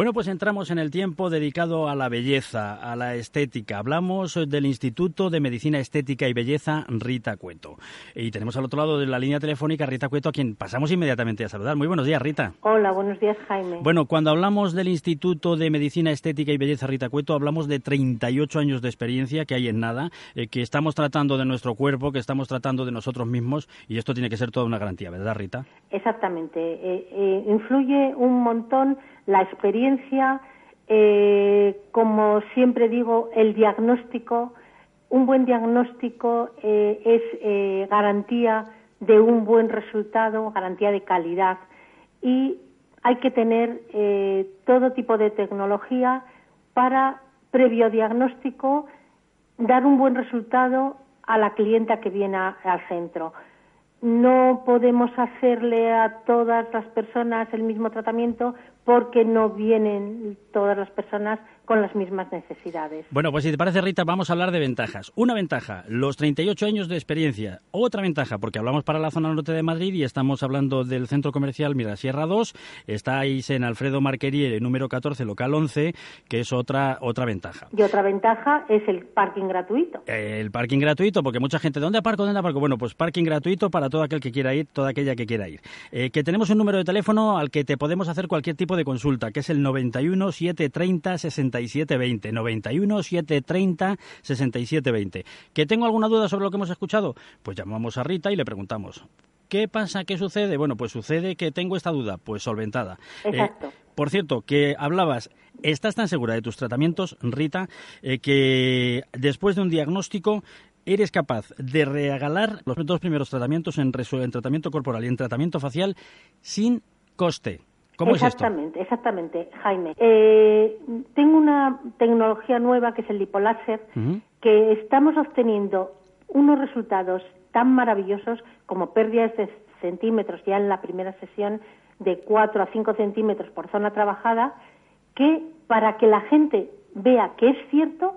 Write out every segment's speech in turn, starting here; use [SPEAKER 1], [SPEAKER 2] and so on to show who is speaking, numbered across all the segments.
[SPEAKER 1] Bueno, pues entramos en el tiempo dedicado a la belleza, a la estética. Hablamos del Instituto de Medicina Estética y Belleza Rita Cueto. Y tenemos al otro lado de la línea telefónica Rita Cueto, a quien pasamos inmediatamente a saludar. Muy buenos días, Rita.
[SPEAKER 2] Hola, buenos días, Jaime.
[SPEAKER 1] Bueno, cuando hablamos del Instituto de Medicina Estética y Belleza Rita Cueto, hablamos de 38 años de experiencia que hay en nada, eh, que estamos tratando de nuestro cuerpo, que estamos tratando de nosotros mismos, y esto tiene que ser toda una garantía, ¿verdad, Rita?
[SPEAKER 2] Exactamente. Eh, eh, influye un montón la experiencia, eh, como siempre digo, el diagnóstico. Un buen diagnóstico eh, es eh, garantía de un buen resultado, garantía de calidad. Y hay que tener todo tipo de tecnología para, previo diagnóstico, dar un buen resultado a la clienta que viene al centro no podemos hacerle a todas las personas el mismo tratamiento porque no vienen todas las personas con las mismas necesidades.
[SPEAKER 1] Bueno, pues si te parece, Rita, vamos a hablar de ventajas. Una ventaja, los 38 años de experiencia. Otra ventaja, porque hablamos para la zona norte de Madrid y estamos hablando del centro comercial Mirasierra 2. Estáis en Alfredo Marquerier, número 14, local 11, que es otra, otra ventaja.
[SPEAKER 2] Y otra ventaja es el parking gratuito.
[SPEAKER 1] el parking gratuito, porque mucha gente, ¿dónde aparco? ¿Dónde aparco? Bueno, pues parking gratuito para todo aquel que quiera ir, toda aquella que quiera ir. Eh, que tenemos un número de teléfono al que te podemos hacer cualquier tipo de consulta, que es el 91 730 60 6720. 91 730 6720. ¿Que tengo alguna duda sobre lo que hemos escuchado? Pues llamamos a Rita y le preguntamos. ¿Qué pasa? ¿Qué sucede? Bueno, pues sucede que tengo esta duda, pues solventada.
[SPEAKER 2] Eh, Exacto.
[SPEAKER 1] por cierto, que hablabas, ¿estás tan segura de tus tratamientos, Rita, eh, que después de un diagnóstico eres capaz de regalar los dos primeros tratamientos en, en tratamiento corporal y en tratamiento facial sin coste?
[SPEAKER 2] Exactamente, exactamente, Jaime. Eh, tengo una tecnología nueva que es el lipoláser, que estamos obteniendo unos resultados tan maravillosos como pérdidas de centímetros ya en la primera sesión de 4 a 5 centímetros por zona trabajada, que para que la gente vea que es cierto,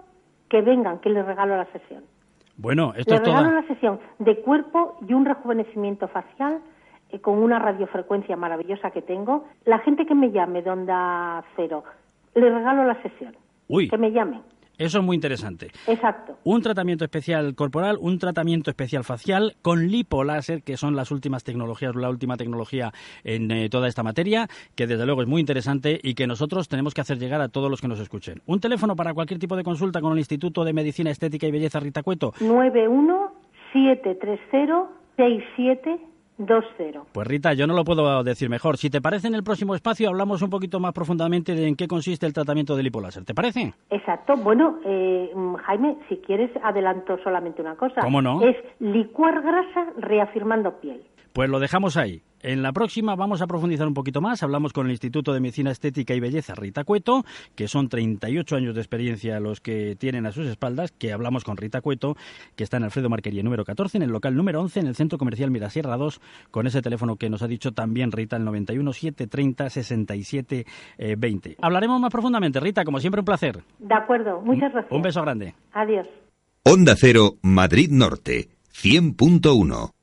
[SPEAKER 2] que vengan, que les regalo la sesión.
[SPEAKER 1] Bueno, esto
[SPEAKER 2] les regalo la sesión de cuerpo y un rejuvenecimiento facial con una radiofrecuencia maravillosa que tengo, la gente que me llame de Onda Cero, le regalo la sesión.
[SPEAKER 1] Uy.
[SPEAKER 2] Que me llame.
[SPEAKER 1] Eso es muy interesante.
[SPEAKER 2] Exacto.
[SPEAKER 1] Un tratamiento especial corporal, un tratamiento especial facial con lipoláser, que son las últimas tecnologías, la última tecnología en eh, toda esta materia, que desde luego es muy interesante y que nosotros tenemos que hacer llegar a todos los que nos escuchen. Un teléfono para cualquier tipo de consulta con el Instituto de Medicina Estética y Belleza Rita Cueto.
[SPEAKER 2] 91730 67 2-0.
[SPEAKER 1] Pues Rita, yo no lo puedo decir mejor. Si te parece, en el próximo espacio hablamos un poquito más profundamente de en qué consiste el tratamiento del lipoláser. ¿Te parece?
[SPEAKER 2] Exacto. Bueno, eh, Jaime, si quieres, adelanto solamente una cosa.
[SPEAKER 1] ¿Cómo no?
[SPEAKER 2] Es licuar grasa reafirmando piel.
[SPEAKER 1] Pues lo dejamos ahí. En la próxima vamos a profundizar un poquito más. Hablamos con el Instituto de Medicina Estética y Belleza Rita Cueto, que son 38 años de experiencia los que tienen a sus espaldas, que hablamos con Rita Cueto, que está en Alfredo Marquería número 14, en el local número 11, en el Centro Comercial Mirasierra 2, con ese teléfono que nos ha dicho también Rita, el 91 730 67 20. Hablaremos más profundamente. Rita, como siempre, un placer.
[SPEAKER 2] De acuerdo, muchas gracias.
[SPEAKER 1] Un beso grande.
[SPEAKER 2] Adiós.
[SPEAKER 3] Onda Cero, Madrid Norte, 100.1.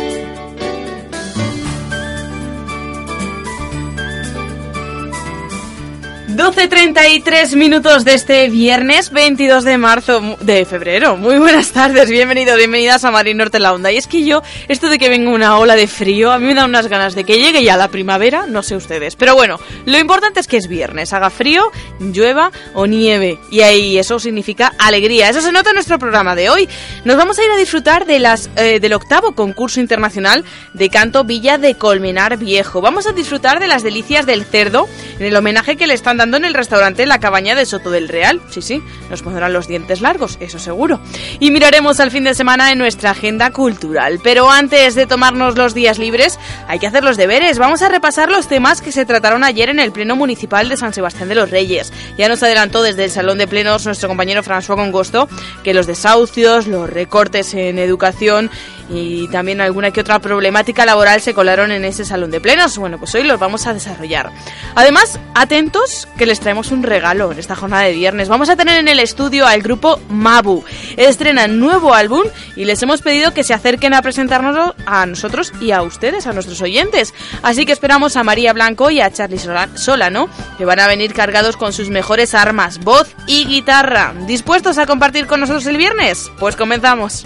[SPEAKER 4] 12.33 minutos de este viernes 22 de marzo de febrero. Muy buenas tardes, bienvenidos, bienvenidas a Madrid Norte la Onda. Y es que yo, esto de que venga una ola de frío, a mí me da unas ganas de que llegue ya la primavera, no sé ustedes. Pero bueno, lo importante es que es viernes, haga frío, llueva o nieve. Y ahí eso significa alegría. Eso se nota en nuestro programa de hoy. Nos vamos a ir a disfrutar de las, eh, del octavo concurso internacional de canto Villa de Colmenar Viejo. Vamos a disfrutar de las delicias del cerdo en el homenaje que le están dando en el restaurante La Cabaña de Soto del Real. Sí, sí, nos pondrán los dientes largos, eso seguro. Y miraremos al fin de semana en nuestra agenda cultural. Pero antes de tomarnos los días libres, hay que hacer los deberes. Vamos a repasar los temas que se trataron ayer en el Pleno Municipal de San Sebastián de los Reyes. Ya nos adelantó desde el Salón de Plenos nuestro compañero François Congosto que los desahucios, los recortes en educación y también alguna que otra problemática laboral se colaron en ese salón de plenos. Bueno, pues hoy los vamos a desarrollar. Además, atentos que les traemos un regalo en esta jornada de viernes. Vamos a tener en el estudio al grupo Mabu. Estrenan nuevo álbum y les hemos pedido que se acerquen a presentarnos a nosotros y a ustedes, a nuestros oyentes. Así que esperamos a María Blanco y a Charlie Solano, que van a venir cargados con sus mejores armas, voz y guitarra. ¿Dispuestos a compartir con nosotros el viernes? Pues comenzamos.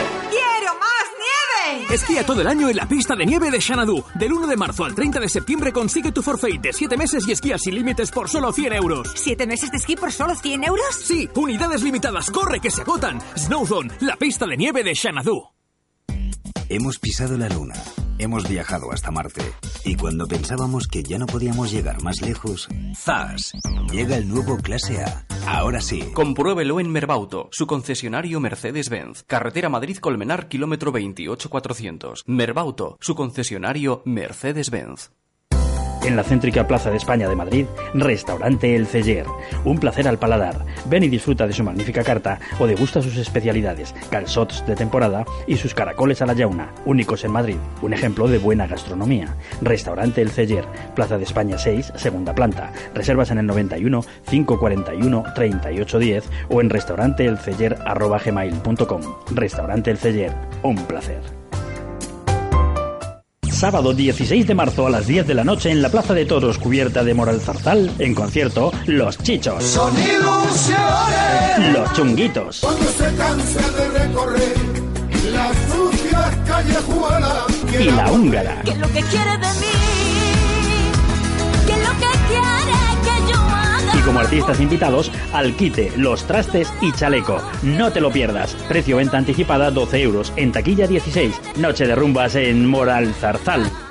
[SPEAKER 5] Esquía todo el año en la pista de nieve de Xanadu. Del 1 de marzo al 30 de septiembre consigue tu forfait de 7 meses y esquías sin límites por solo 100 euros.
[SPEAKER 6] ¿7 meses de esquí por solo 100 euros?
[SPEAKER 5] Sí, unidades limitadas. ¡Corre que se agotan! Snowzone, la pista de nieve de Xanadu.
[SPEAKER 7] Hemos pisado la luna, hemos viajado hasta Marte y cuando pensábamos que ya no podíamos llegar más lejos, ¡zas! Llega el nuevo Clase A. Ahora sí.
[SPEAKER 8] Compruébelo en Merbauto, su concesionario Mercedes-Benz. Carretera Madrid-Colmenar, kilómetro 28400. Merbauto, su concesionario Mercedes-Benz.
[SPEAKER 1] En la céntrica Plaza de España de Madrid, Restaurante El Celler. Un placer al paladar. Ven y disfruta de su magnífica carta o degusta sus especialidades, calzots de temporada y sus caracoles a la yauna, únicos en Madrid. Un ejemplo de buena gastronomía. Restaurante El Celler, Plaza de España 6, segunda planta. Reservas en el 91 541 3810 o en restauranteelceller.com. Restaurante El Celler, un placer. Sábado 16 de marzo a las 10 de la noche en la Plaza de Toros cubierta de Moral Zarzal, en concierto Los Chichos.
[SPEAKER 9] Son ilusiones.
[SPEAKER 1] Los Chunguitos.
[SPEAKER 9] Cuando se de recorrer las sucias callejuelas.
[SPEAKER 1] Y la Húngara.
[SPEAKER 10] ¿Qué es lo que quiere de mí? ¿Qué es lo que quiere que yo haga?
[SPEAKER 1] Y como artistas invitados, Alquite, Los Trastes y Chaleco. No te lo pierdas. Precio venta anticipada 12 euros. En taquilla 16. Noche de rumbas en Moral Zarzal.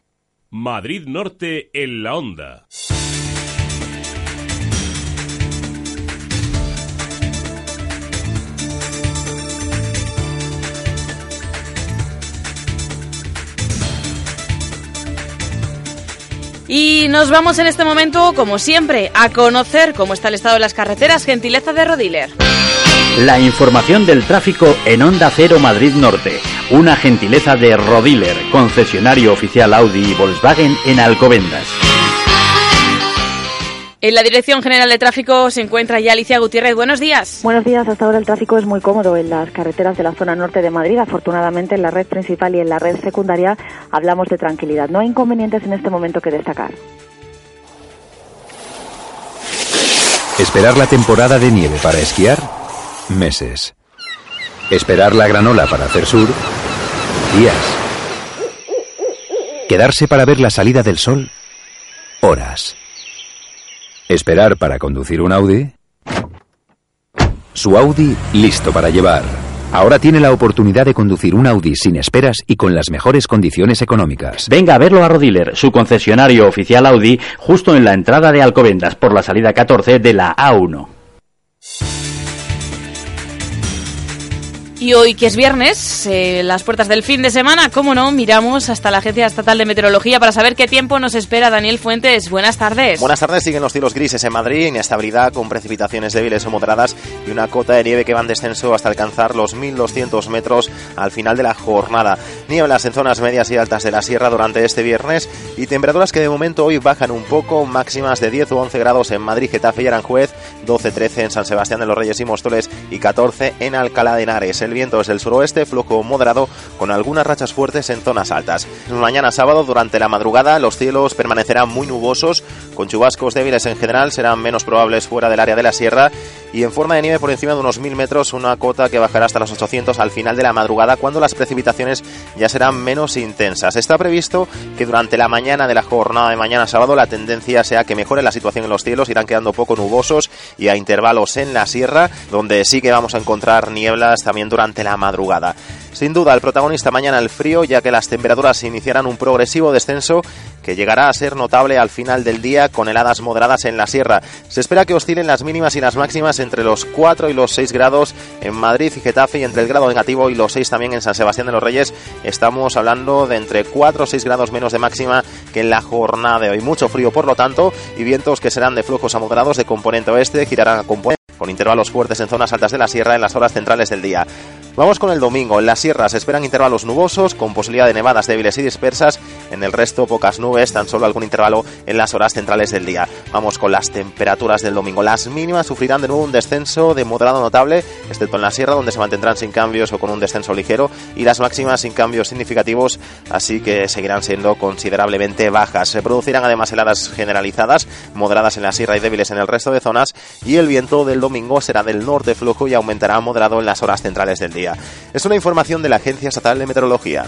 [SPEAKER 11] Madrid Norte en la Onda.
[SPEAKER 4] Y nos vamos en este momento, como siempre, a conocer cómo está el estado de las carreteras. Gentileza de Rodiler.
[SPEAKER 1] La información del tráfico en Onda Cero Madrid Norte. Una gentileza de Rodiler, concesionario oficial Audi y Volkswagen en Alcobendas.
[SPEAKER 4] En la Dirección General de Tráfico se encuentra ya Alicia Gutiérrez. Buenos días.
[SPEAKER 12] Buenos días. Hasta ahora el tráfico es muy cómodo en las carreteras de la zona norte de Madrid. Afortunadamente en la red principal y en la red secundaria hablamos de tranquilidad. No hay inconvenientes en este momento que destacar.
[SPEAKER 13] Esperar la temporada de nieve para esquiar, meses. Esperar la granola para hacer sur, días. Quedarse para ver la salida del sol, horas. Esperar para conducir un Audi. Su Audi listo para llevar. Ahora tiene la oportunidad de conducir un Audi sin esperas y con las mejores condiciones económicas.
[SPEAKER 1] Venga a verlo a Rodiler, su concesionario oficial Audi, justo en la entrada de Alcobendas por la salida 14 de la A1.
[SPEAKER 4] Y hoy que es viernes, eh, las puertas del fin de semana, cómo no, miramos hasta la Agencia Estatal de Meteorología para saber qué tiempo nos espera Daniel Fuentes. Buenas tardes.
[SPEAKER 14] Buenas tardes, siguen los cielos grises en Madrid, inestabilidad con precipitaciones débiles o moderadas y una cota de nieve que va en descenso hasta alcanzar los 1200 metros al final de la jornada. Nieblas en zonas medias y altas de la sierra durante este viernes y temperaturas que de momento hoy bajan un poco, máximas de 10 o 11 grados en Madrid, Getafe y Aranjuez, 12-13 en San Sebastián de los Reyes y Móstoles y 14 en Alcalá de Henares. El viento es del suroeste, flujo moderado, con algunas rachas fuertes en zonas altas. Mañana sábado, durante la madrugada, los cielos permanecerán muy nubosos, con chubascos débiles en general, serán menos probables fuera del área de la sierra y en forma de nieve por encima de unos 1000 metros, una cota que bajará hasta los 800 al final de la madrugada cuando las precipitaciones ya serán menos intensas. Está previsto que durante la mañana de la jornada de mañana sábado la tendencia sea que mejore la situación en los cielos, irán quedando poco nubosos y a intervalos en la sierra, donde sí que vamos a encontrar nieblas también durante la madrugada. Sin duda, el protagonista mañana el frío, ya que las temperaturas iniciarán un progresivo descenso que llegará a ser notable al final del día con heladas moderadas en la sierra. Se espera que oscilen las mínimas y las máximas entre los 4 y los 6 grados en Madrid y Getafe y entre el grado negativo y los 6 también en San Sebastián de los Reyes. Estamos hablando de entre 4 o 6 grados menos de máxima que en la jornada de hoy. Mucho frío, por lo tanto, y vientos que serán de flujos a moderados de componente oeste, girarán a componente con intervalos fuertes en zonas altas de la sierra en las horas centrales del día. Vamos con el domingo. En las sierras se esperan intervalos nubosos con posibilidad de nevadas débiles y dispersas. En el resto pocas nubes, tan solo algún intervalo en las horas centrales del día. Vamos con las temperaturas del domingo. Las mínimas sufrirán de nuevo un descenso de moderado notable, excepto en la sierra donde se mantendrán sin cambios o con un descenso ligero y las máximas sin cambios significativos, así que seguirán siendo considerablemente bajas. Se producirán además heladas generalizadas, moderadas en la sierra y débiles en el resto de zonas y el viento del domingo será del norte flujo y aumentará moderado en las horas centrales del día. Es una información de la Agencia Estatal de Meteorología.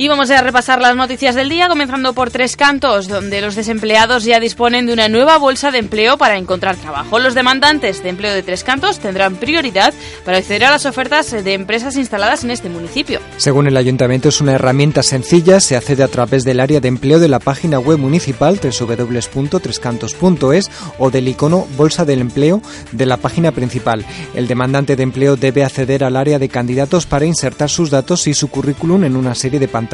[SPEAKER 4] Y vamos a repasar las noticias del día, comenzando por Tres Cantos, donde los desempleados ya disponen de una nueva bolsa de empleo para encontrar trabajo. Los demandantes de empleo de Tres Cantos tendrán prioridad para acceder a las ofertas de empresas instaladas en este municipio.
[SPEAKER 15] Según el ayuntamiento, es una herramienta sencilla, se accede a través del área de empleo de la página web municipal www.trescantos.es o del icono Bolsa del Empleo de la página principal. El demandante de empleo debe acceder al área de candidatos para insertar sus datos y su currículum en una serie de pantallas.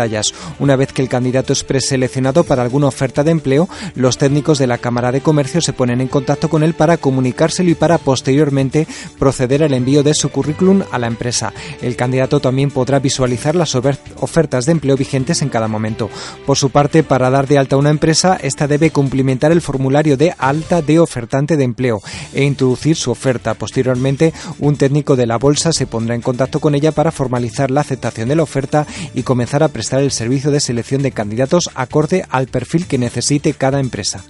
[SPEAKER 15] Una vez que el candidato es preseleccionado para alguna oferta de empleo, los técnicos de la Cámara de Comercio se ponen en contacto con él para comunicárselo y para posteriormente proceder al envío de su currículum a la empresa. El candidato también podrá visualizar las ofertas de empleo vigentes en cada momento. Por su parte, para dar de alta una empresa, esta debe cumplimentar el formulario de alta de ofertante de empleo e introducir su oferta. Posteriormente, un técnico de la bolsa se pondrá en contacto con ella para formalizar la aceptación de la oferta y comenzar a prestar el servicio de selección de candidatos acorde al perfil que necesite cada empresa.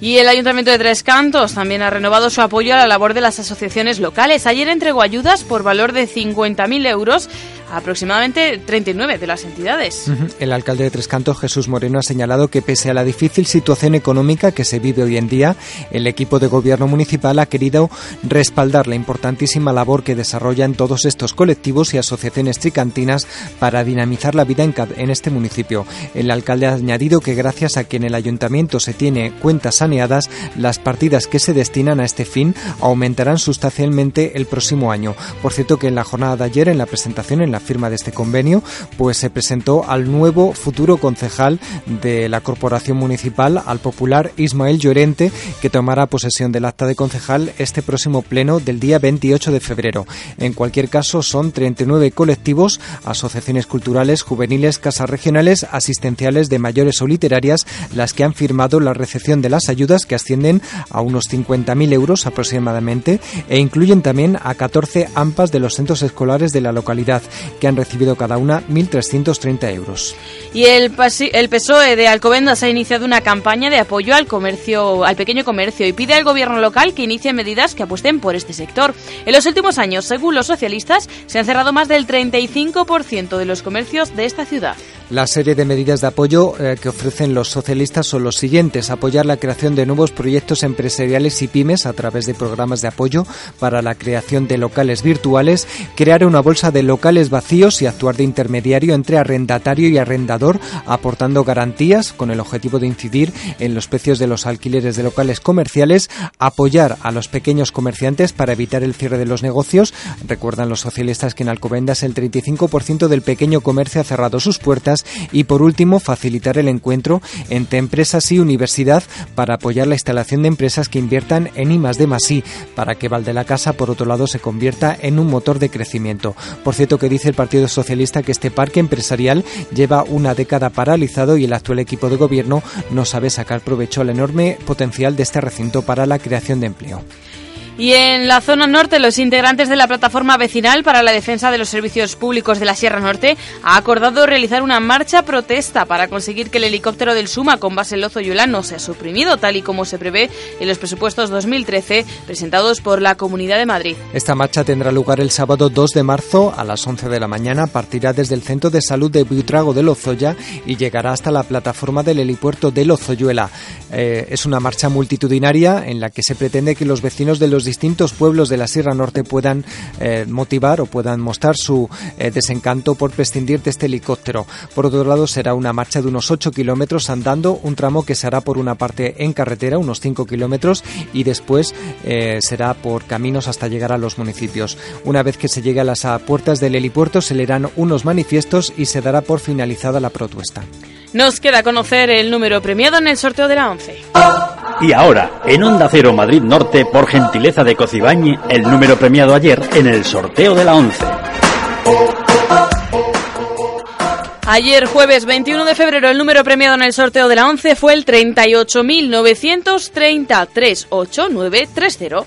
[SPEAKER 4] Y el Ayuntamiento de Tres Cantos también ha renovado su apoyo a la labor de las asociaciones locales. Ayer entregó ayudas por valor de 50.000 euros aproximadamente 39 de las entidades.
[SPEAKER 15] El alcalde de Tres Cantos, Jesús Moreno, ha señalado que pese a la difícil situación económica que se vive hoy en día, el equipo de gobierno municipal ha querido respaldar la importantísima labor que desarrollan todos estos colectivos y asociaciones tricantinas para dinamizar la vida en, en este municipio. El alcalde ha añadido que gracias a que en el ayuntamiento se tiene cuentas saneadas, las partidas que se destinan a este fin aumentarán sustancialmente el próximo año. Por cierto que en la jornada de ayer, en la presentación, en la firma de este convenio, pues se presentó al nuevo futuro concejal de la corporación municipal, al popular Ismael Llorente, que tomará posesión del acta de concejal este próximo pleno del día 28 de febrero. En cualquier caso, son 39 colectivos, asociaciones culturales, juveniles, casas regionales, asistenciales de mayores o literarias, las que han firmado la recepción de las ayudas que ascienden a unos 50.000 euros aproximadamente e incluyen también a 14 AMPAs de los centros escolares de la localidad, que han recibido cada una 1.330 euros.
[SPEAKER 4] Y el, el PSOE de Alcobendas ha iniciado una campaña de apoyo al comercio, al pequeño comercio y pide al gobierno local que inicie medidas que apuesten por este sector. En los últimos años, según los socialistas, se han cerrado más del 35% de los comercios de esta ciudad.
[SPEAKER 15] La serie de medidas de apoyo eh, que ofrecen los socialistas son los siguientes. Apoyar la creación de nuevos proyectos empresariales y pymes a través de programas de apoyo para la creación de locales virtuales, crear una bolsa de locales vacíos y actuar de intermediario entre arrendatario y arrendador, aportando garantías con el objetivo de incidir en los precios de los alquileres de locales comerciales, apoyar a los pequeños comerciantes para evitar el cierre de los negocios. Recuerdan los socialistas que en Alcobendas el 35% del pequeño comercio ha cerrado sus puertas y por último facilitar el encuentro entre empresas y universidad para apoyar la instalación de empresas que inviertan en I de I, para que Valde la Casa por otro lado se convierta en un motor de crecimiento. Por cierto que dice el Partido Socialista que este parque empresarial lleva una década paralizado y el actual equipo de gobierno no sabe sacar provecho al enorme potencial de este recinto para la creación de empleo.
[SPEAKER 4] Y en la zona norte, los integrantes de la plataforma vecinal para la defensa de los servicios públicos de la Sierra Norte ha acordado realizar una marcha protesta para conseguir que el helicóptero del Suma con base en Lozo Yula no sea suprimido, tal y como se prevé en los presupuestos 2013 presentados por la Comunidad de Madrid.
[SPEAKER 15] Esta marcha tendrá lugar el sábado 2 de marzo a las 11 de la mañana. Partirá desde el Centro de Salud de Buitrago de Lozoya y llegará hasta la plataforma del helipuerto de Lozoyuela. Eh, es una marcha multitudinaria en la que se pretende que los vecinos de los distintos pueblos de la Sierra Norte puedan eh, motivar o puedan mostrar su eh, desencanto por prescindir de este helicóptero. Por otro lado, será una marcha de unos 8 kilómetros andando, un tramo que se hará por una parte en carretera, unos 5 kilómetros, y después eh, será por caminos hasta llegar a los municipios. Una vez que se llegue a las puertas del helipuerto, se leerán unos manifiestos y se dará por finalizada la propuesta.
[SPEAKER 4] Nos queda conocer el número premiado en el sorteo de la 11.
[SPEAKER 1] Y ahora, en Onda Cero Madrid Norte, por gentileza de Cocibañi, el número premiado ayer en el sorteo de la 11.
[SPEAKER 4] Ayer, jueves 21 de febrero, el número premiado en el sorteo de la 11 fue el 38.930-38930.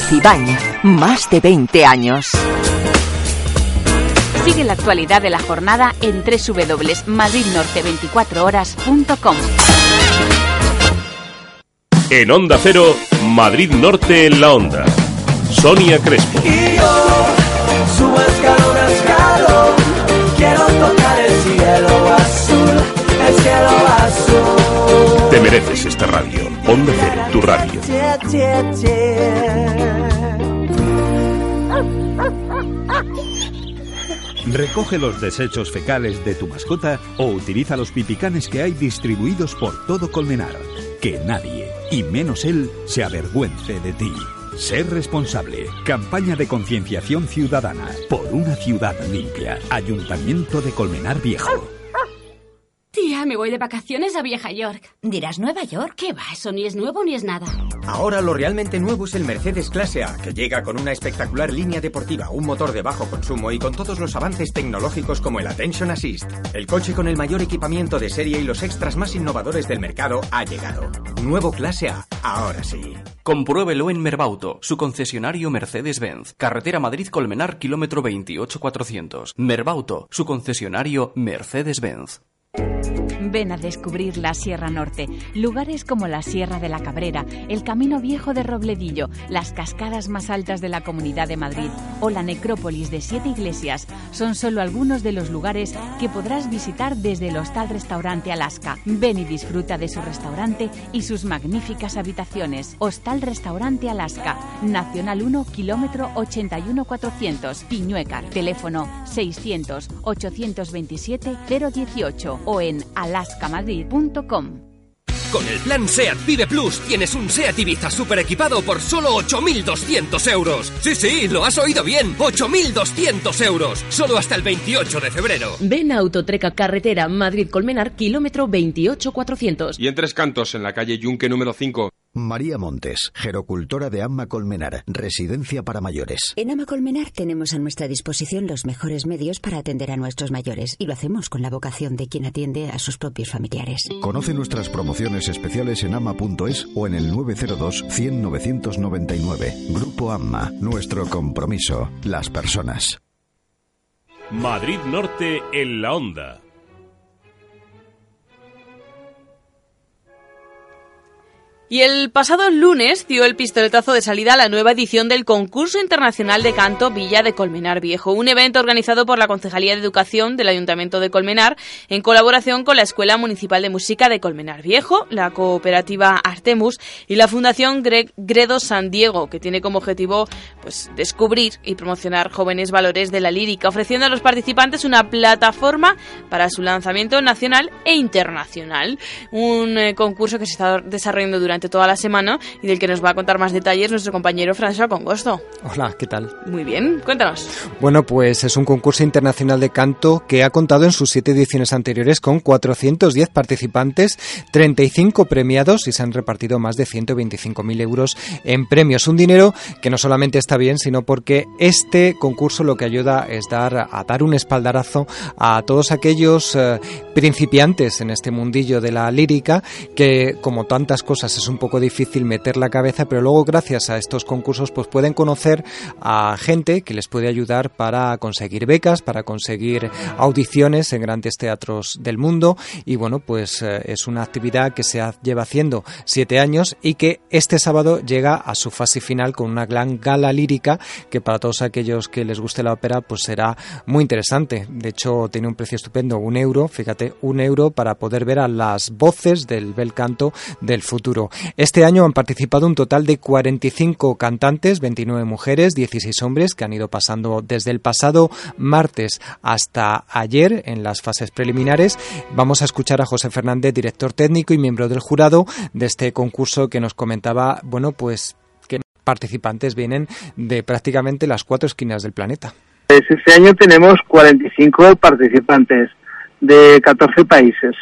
[SPEAKER 16] Cocibañ, más de 20 años.
[SPEAKER 17] Sigue la actualidad de la jornada en www.madridnorte24horas.com.
[SPEAKER 11] En Onda Cero, Madrid Norte en la Onda. Sonia Crespo.
[SPEAKER 18] Y yo subo escalón a escalón, quiero tocar el cielo azul, el cielo azul.
[SPEAKER 11] Mereces esta radio. Onda Cero, tu radio.
[SPEAKER 13] Recoge los desechos fecales de tu mascota o utiliza los pipicanes que hay distribuidos por todo Colmenar. Que nadie, y menos él, se avergüence de ti. Ser responsable. Campaña de concienciación ciudadana por una ciudad limpia. Ayuntamiento de Colmenar Viejo.
[SPEAKER 19] Tía, me voy de vacaciones a Vieja York.
[SPEAKER 20] ¿Dirás Nueva York?
[SPEAKER 19] ¿Qué va? Eso ni es nuevo ni es nada.
[SPEAKER 21] Ahora lo realmente nuevo es el Mercedes Clase A, que llega con una espectacular línea deportiva, un motor de bajo consumo y con todos los avances tecnológicos como el Attention Assist. El coche con el mayor equipamiento de serie y los extras más innovadores del mercado ha llegado. Nuevo Clase A, ahora sí.
[SPEAKER 8] Compruébelo en Merbauto, su concesionario Mercedes-Benz. Carretera Madrid-Colmenar, kilómetro 28400. Merbauto, su concesionario Mercedes-Benz.
[SPEAKER 17] Ven a descubrir la Sierra Norte, lugares como la Sierra de la Cabrera, el Camino Viejo de Robledillo, las cascadas más altas de la Comunidad de Madrid o la necrópolis de siete iglesias son solo algunos de los lugares que podrás visitar desde el Hostal Restaurante Alaska. Ven y disfruta de su restaurante y sus magníficas habitaciones. Hostal Restaurante Alaska, Nacional 1, kilómetro 81400, Piñuecar, teléfono 600 827 018 o en alaskamadrid.com.
[SPEAKER 22] Con el plan SEAT Vive Plus tienes un SEAT Ibiza super equipado por solo 8.200 euros. Sí, sí, lo has oído bien. 8.200 euros. Solo hasta el 28 de febrero.
[SPEAKER 23] Ven a Autotreca Carretera Madrid-Colmenar, kilómetro 28400.
[SPEAKER 24] Y en Tres Cantos, en la calle Yunque número 5.
[SPEAKER 9] María Montes, gerocultora de Amma Colmenar, residencia para mayores.
[SPEAKER 25] En Ama Colmenar tenemos a nuestra disposición los mejores medios para atender a nuestros mayores y lo hacemos con la vocación de quien atiende a sus propios familiares.
[SPEAKER 9] Conoce nuestras promociones especiales en ama.es o en el 902 100 999. Grupo Amma, nuestro compromiso, las personas.
[SPEAKER 11] Madrid Norte en la Onda.
[SPEAKER 4] Y el pasado lunes dio el pistoletazo de salida a la nueva edición del Concurso Internacional de Canto Villa de Colmenar Viejo, un evento organizado por la Concejalía de Educación del Ayuntamiento de Colmenar en colaboración con la Escuela Municipal de Música de Colmenar Viejo, la cooperativa Artemus y la Fundación Gre- Gredo San Diego, que tiene como objetivo pues descubrir y promocionar jóvenes valores de la lírica, ofreciendo a los participantes una plataforma para su lanzamiento nacional e internacional. Un eh, concurso que se está desarrollando durante durante toda la semana y del que nos va a contar más detalles nuestro compañero François Congosto.
[SPEAKER 15] Hola, ¿qué tal?
[SPEAKER 4] Muy bien, cuéntanos.
[SPEAKER 15] Bueno, pues es un concurso internacional de canto que ha contado en sus siete ediciones anteriores con 410 participantes, 35 premiados y se han repartido más de 125.000 euros en premios. Un dinero que no solamente está bien, sino porque este concurso lo que ayuda es dar a dar un espaldarazo a todos aquellos eh, principiantes en este mundillo de la lírica que como tantas cosas es un poco difícil meter la cabeza, pero luego gracias a estos concursos pues pueden conocer a gente que les puede ayudar para conseguir becas, para conseguir audiciones en grandes teatros del mundo y bueno, pues eh, es una actividad que se lleva haciendo siete años y que este sábado llega a su fase final con una gran gala lírica que para todos aquellos que les guste la ópera pues será muy interesante. De hecho tiene un precio estupendo, un euro, fíjate, un euro para poder ver a las voces del bel canto del futuro. Este año han participado un total de 45 cantantes, 29 mujeres, 16 hombres que han ido pasando desde el pasado martes hasta ayer en las fases preliminares. Vamos a escuchar a José Fernández, director técnico y miembro del jurado de este concurso que nos comentaba, bueno, pues que participantes vienen de prácticamente las cuatro esquinas del planeta.
[SPEAKER 26] Pues este año tenemos 45 participantes de 14 países.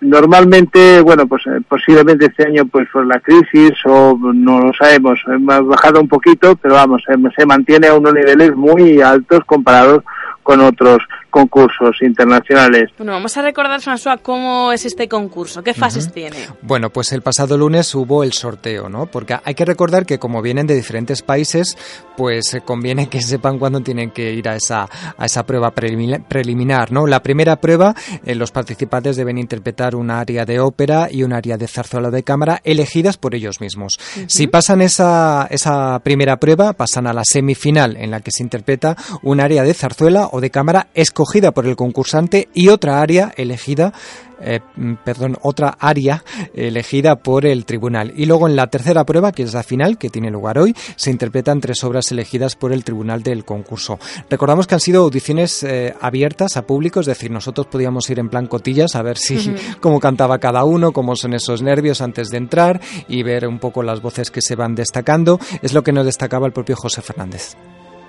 [SPEAKER 26] Normalmente, bueno, pues eh, posiblemente este año, pues por la crisis o no lo sabemos, hemos bajado un poquito, pero vamos, se mantiene a unos niveles muy altos comparados con otros concursos internacionales.
[SPEAKER 4] Bueno, vamos a recordar, François, cómo es este concurso, qué fases tiene.
[SPEAKER 15] Bueno, pues el pasado lunes hubo el sorteo, ¿no? Porque hay que recordar que como vienen de diferentes países, pues conviene que sepan cuándo tienen que ir a esa, a esa prueba preliminar, ¿no? La primera prueba, eh, los participantes deben interpretar un área de ópera y un área de zarzuela de cámara elegidas por ellos mismos. Si pasan esa, esa primera prueba, pasan a la semifinal en la que se interpreta un área de zarzuela o de cámara escogida por el concursante y otra área elegida eh, perdón, otra área elegida por el tribunal. Y luego en la tercera prueba, que es la final, que tiene lugar hoy, se interpretan tres obras elegidas por el tribunal del concurso. Recordamos que han sido audiciones eh, abiertas a público, es decir, nosotros podíamos ir en plan cotillas a ver si cómo cantaba cada uno, cómo son esos nervios antes de entrar y ver un poco las voces que se van destacando. Es lo que nos destacaba el propio José Fernández.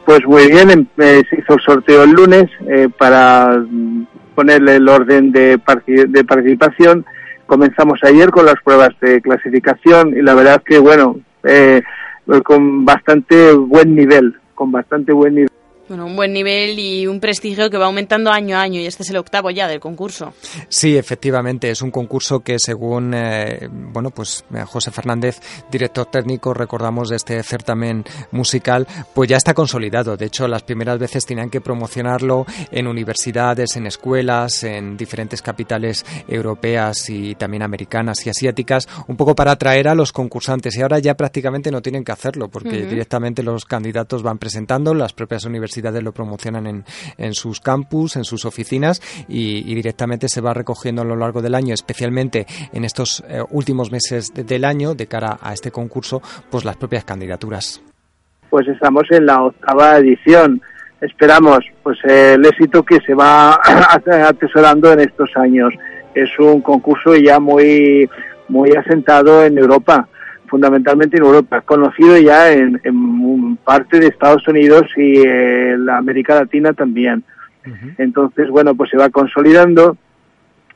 [SPEAKER 26] Pues muy bien, em, eh, se hizo el sorteo el lunes eh, para ponerle el orden de, de participación. Comenzamos ayer con las pruebas de clasificación y la verdad que, bueno, eh, con bastante buen nivel, con bastante buen nivel.
[SPEAKER 4] Bueno, un buen nivel y un prestigio que va aumentando año a año y este es el octavo ya del concurso.
[SPEAKER 15] Sí, efectivamente, es un concurso que según, eh, bueno, pues eh, José Fernández, director técnico, recordamos de este certamen musical, pues ya está consolidado. De hecho, las primeras veces tenían que promocionarlo en universidades, en escuelas, en diferentes capitales europeas y también americanas y asiáticas, un poco para atraer a los concursantes y ahora ya prácticamente no tienen que hacerlo porque directamente los candidatos van presentando, las propias universidades lo promocionan en, en sus campus, en sus oficinas y, directamente se va recogiendo a lo largo del año, especialmente en estos eh, últimos meses del año, de cara a este concurso, pues las propias candidaturas.
[SPEAKER 26] Pues estamos en la octava edición. Esperamos pues el éxito que se va atesorando en estos años. Es un concurso ya muy muy asentado en Europa fundamentalmente en Europa, conocido ya en, parte de Estados Unidos y en la América Latina también. Entonces, bueno, pues se va consolidando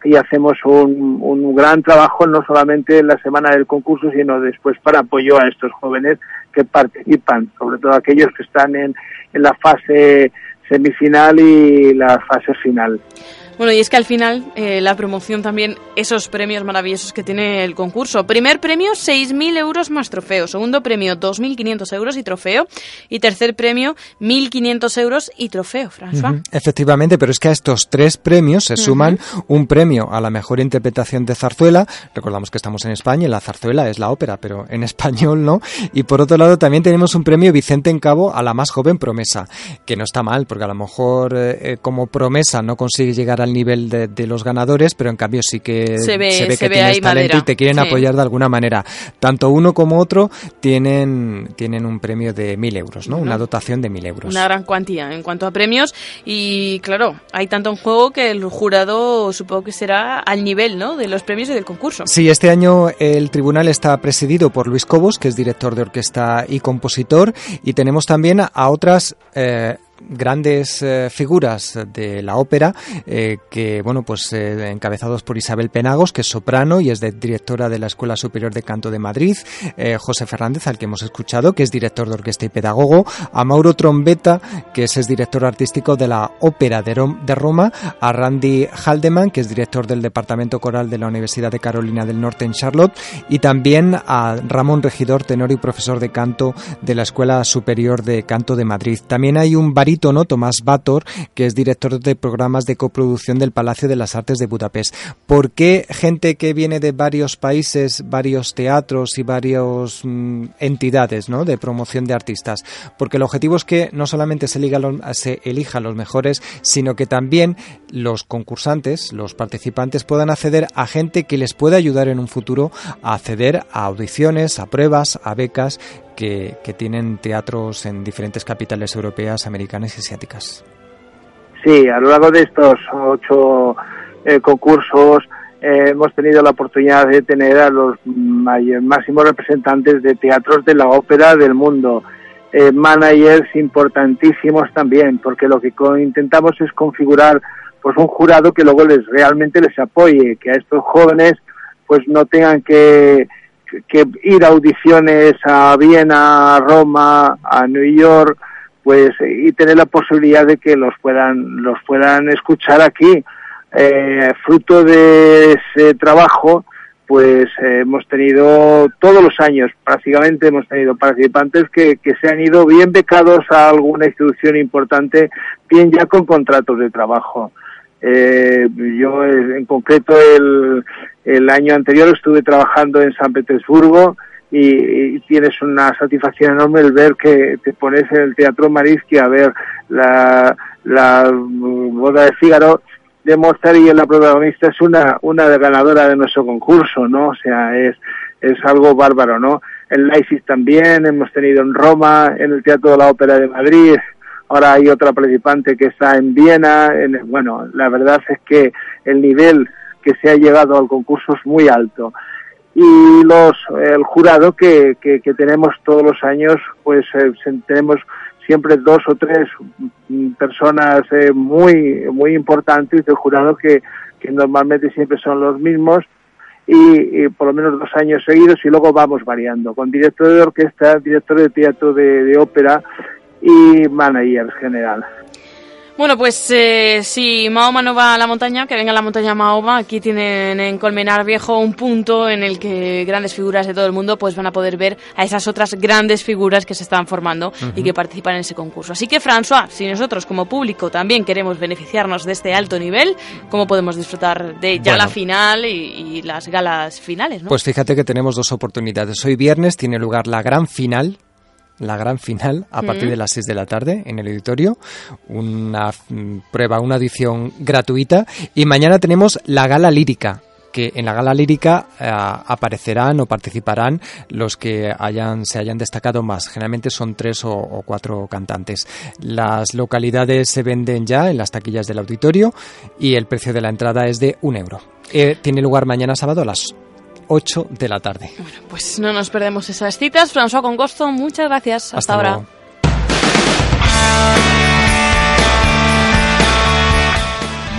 [SPEAKER 26] y hacemos un, un, gran trabajo no solamente en la semana del concurso, sino después para apoyo a estos jóvenes que participan, sobre todo aquellos que están en, en la fase semifinal y la fase final.
[SPEAKER 4] Bueno, y es que al final eh, la promoción también, esos premios maravillosos que tiene el concurso. Primer premio, 6.000 euros más trofeo. Segundo premio, 2.500 euros y trofeo. Y tercer premio, 1.500 euros y trofeo, François.
[SPEAKER 15] Efectivamente, pero es que a estos tres premios se suman un premio a la mejor interpretación de zarzuela. Recordamos que estamos en España y la zarzuela es la ópera, pero en español no. Y por otro lado también tenemos un premio Vicente en Cabo a la más joven promesa, que no está mal, porque porque a lo mejor eh, como promesa no consigue llegar al nivel de, los ganadores, pero en cambio sí que
[SPEAKER 4] se ve,
[SPEAKER 15] que tienes talento y te quieren apoyar de alguna manera. Tanto uno como otro tienen, tienen un premio de mil euros, ¿no? Una dotación de mil euros.
[SPEAKER 4] Una gran cuantía en cuanto a premios y claro, hay tanto en juego que el jurado supongo que será al nivel, ¿no? De los premios y del concurso.
[SPEAKER 15] Sí, este año el tribunal está presidido por Luis Cobos, que es director de orquesta y compositor, y tenemos también a otras eh, grandes eh, figuras de la ópera eh, que bueno pues eh, encabezados por Isabel Penagos que es soprano y es directora de la Escuela Superior de Canto de Madrid José Fernández al que hemos escuchado que es director de orquesta y pedagogo a Mauro Trombeta que es, director artístico de la Ópera de, de, Roma a Randy Haldeman que es director del Departamento Coral de la Universidad de Carolina del Norte en Charlotte y también a Ramón Regidor tenor y profesor de canto de la Escuela Superior de Canto de Madrid. También hay un barítono, Tomás Bator, que es director de programas de coproducción del Palacio de las Artes de Budapest. ¿Por qué gente que viene de varios países, varios teatros y varias mm, entidades ¿no? de promoción de artistas? Porque el objetivo es que no solamente se, elijan los, se elijan los mejores, sino que también los concursantes, los participantes, puedan acceder a gente que les pueda ayudar en un futuro a acceder a audiciones, a pruebas, a becas que, tienen teatros en diferentes capitales europeas, americanas y asiáticas.
[SPEAKER 26] Sí, a lo largo de estos ocho eh, concursos eh, hemos tenido la oportunidad de tener a los máximos representantes de teatros de la ópera del mundo, eh, managers importantísimos también, porque lo que intentamos es configurar pues un jurado que luego les realmente les apoye, que a estos jóvenes pues no tengan que que ir a audiciones a Viena, a Roma, a New York, pues y tener la posibilidad de que los puedan los puedan escuchar aquí. Eh, fruto de ese trabajo, pues hemos tenido todos los años, prácticamente hemos tenido participantes que, que se han ido bien becados a alguna institución importante, bien ya con contratos de trabajo. Eh, yo en concreto el, el año anterior estuve trabajando en San Petersburgo y, tienes una satisfacción enorme el ver que te pones en el Teatro Mariski a ver la, la boda de Fígaro de Mozart y la protagonista es una, una ganadora de nuestro concurso, ¿no? O sea, es, es algo bárbaro, ¿no? En Leipzig también, hemos tenido en Roma, en el Teatro de la Ópera de Madrid, ahora hay otra participante que está en Viena, bueno, la verdad es que el nivel que se ha llegado al concurso es muy alto. Y los, el jurado que, que, tenemos todos los años, pues eh, tenemos siempre dos o tres personas eh, muy, muy importantes del jurado que, que normalmente siempre son los mismos y, por lo menos dos años seguidos y luego vamos variando con director de orquesta, director de teatro de ópera y manager general.
[SPEAKER 4] Bueno, pues eh, si Mahoma no va a la montaña, que venga a la montaña Mahoma. Aquí tienen en Colmenar Viejo un punto en el que grandes figuras de todo el mundo pues van a poder ver a esas otras grandes figuras que se están formando y que participan en ese concurso. Así que, François, si nosotros como público también queremos beneficiarnos de este alto nivel, ¿cómo podemos disfrutar de ya la final y, y, las galas finales? ¿no?
[SPEAKER 15] Pues fíjate que tenemos dos oportunidades. Hoy viernes tiene lugar la gran final la gran final a partir de las 6 de la tarde en el auditorio, una mm, prueba, una edición gratuita y mañana tenemos la gala lírica que en la gala lírica eh, aparecerán o participarán los que hayan, se hayan destacado más. Generalmente son tres o, cuatro cantantes. Las localidades se venden ya en las taquillas del auditorio y el precio de la entrada es de un euro. Eh, tiene lugar mañana sábado a las 8 de la tarde.
[SPEAKER 4] Bueno, pues no nos perdemos esas citas. François Congosto, muchas gracias. Hasta, ahora.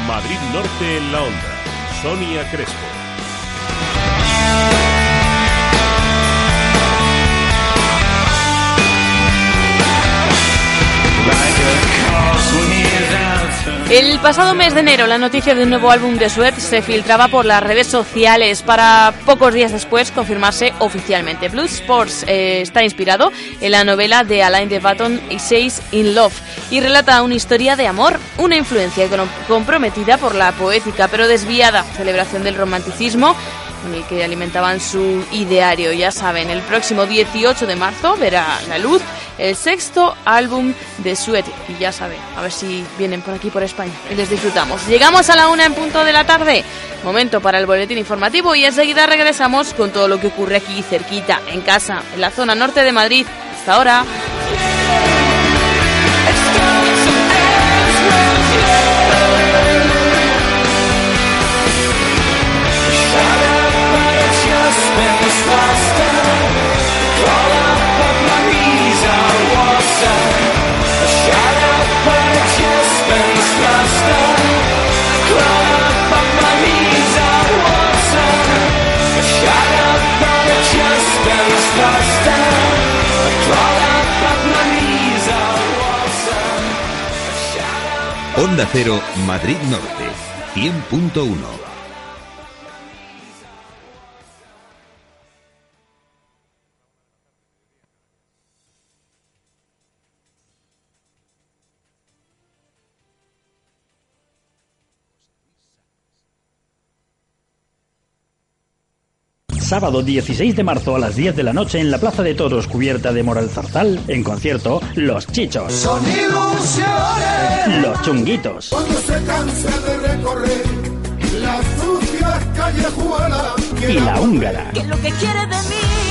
[SPEAKER 11] Madrid Norte en la onda. Sonia Crespo.
[SPEAKER 4] El pasado mes de enero la noticia de un nuevo álbum de Sweat se filtraba por las redes sociales para pocos días después confirmarse oficialmente. Blues Sports eh, está inspirado en la novela de Alain de Botton y Says in Love y relata una historia de amor, una influencia comprometida por la poética pero desviada celebración del romanticismo en que alimentaban su ideario. Ya saben, el próximo 18 de marzo verá la luz el sexto álbum de Sweat. Y ya saben, a ver si vienen por aquí por España y les disfrutamos. Llegamos a la una en punto de la tarde. Momento para el boletín informativo y enseguida regresamos con todo lo que ocurre aquí cerquita, en casa, en la zona norte de Madrid. Hasta ahora.
[SPEAKER 13] Onda Cero, Madrid Norte, 100.1.
[SPEAKER 1] Sábado 16 de marzo a las 10 de la noche en la Plaza de Toros cubierta de Moral Zarzal, en concierto Los Chichos.
[SPEAKER 18] Son ilusiones.
[SPEAKER 1] Los Chunguitos.
[SPEAKER 18] Cuando se cansa de recorrer las sucias callejuelas.
[SPEAKER 1] Y la Húngara.
[SPEAKER 27] ¿Qué es lo que quiere de mí?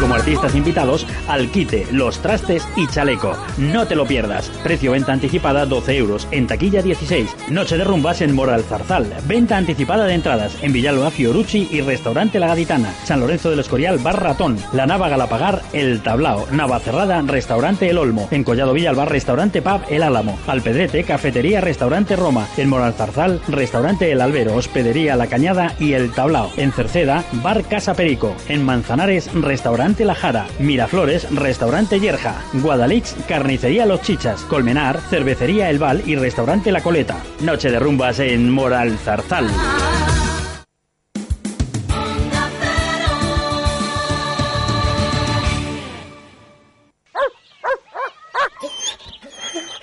[SPEAKER 1] Como artistas invitados, Alquite, Los Trastes y Chaleco. No te lo pierdas. Precio venta anticipada 12 euros. En taquilla 16. Noche de rumbas en Moral Zarzal. Venta anticipada de entradas en Villalba Fiorucci y Restaurante La Gaditana. San Lorenzo del Escorial Bar Ratón. La Nava Galapagar El Tablao. Nava Cerrada Restaurante El Olmo. En Collado Villalba Restaurante Pub El Álamo. Alpedrete Cafetería Restaurante Roma. En Moral Zarzal Restaurante El Albero. Hospedería La Cañada y El Tablao. En Cerceda Bar Casa Perico. En Manzanares Restaurante La Jara. Miraflores Restaurante Yerja. Guadalix Carnicería Los Chichas. Colmenar Cervecería El Val y Restaurante La Coleta. Noche de rumbas en Moral Zarzal.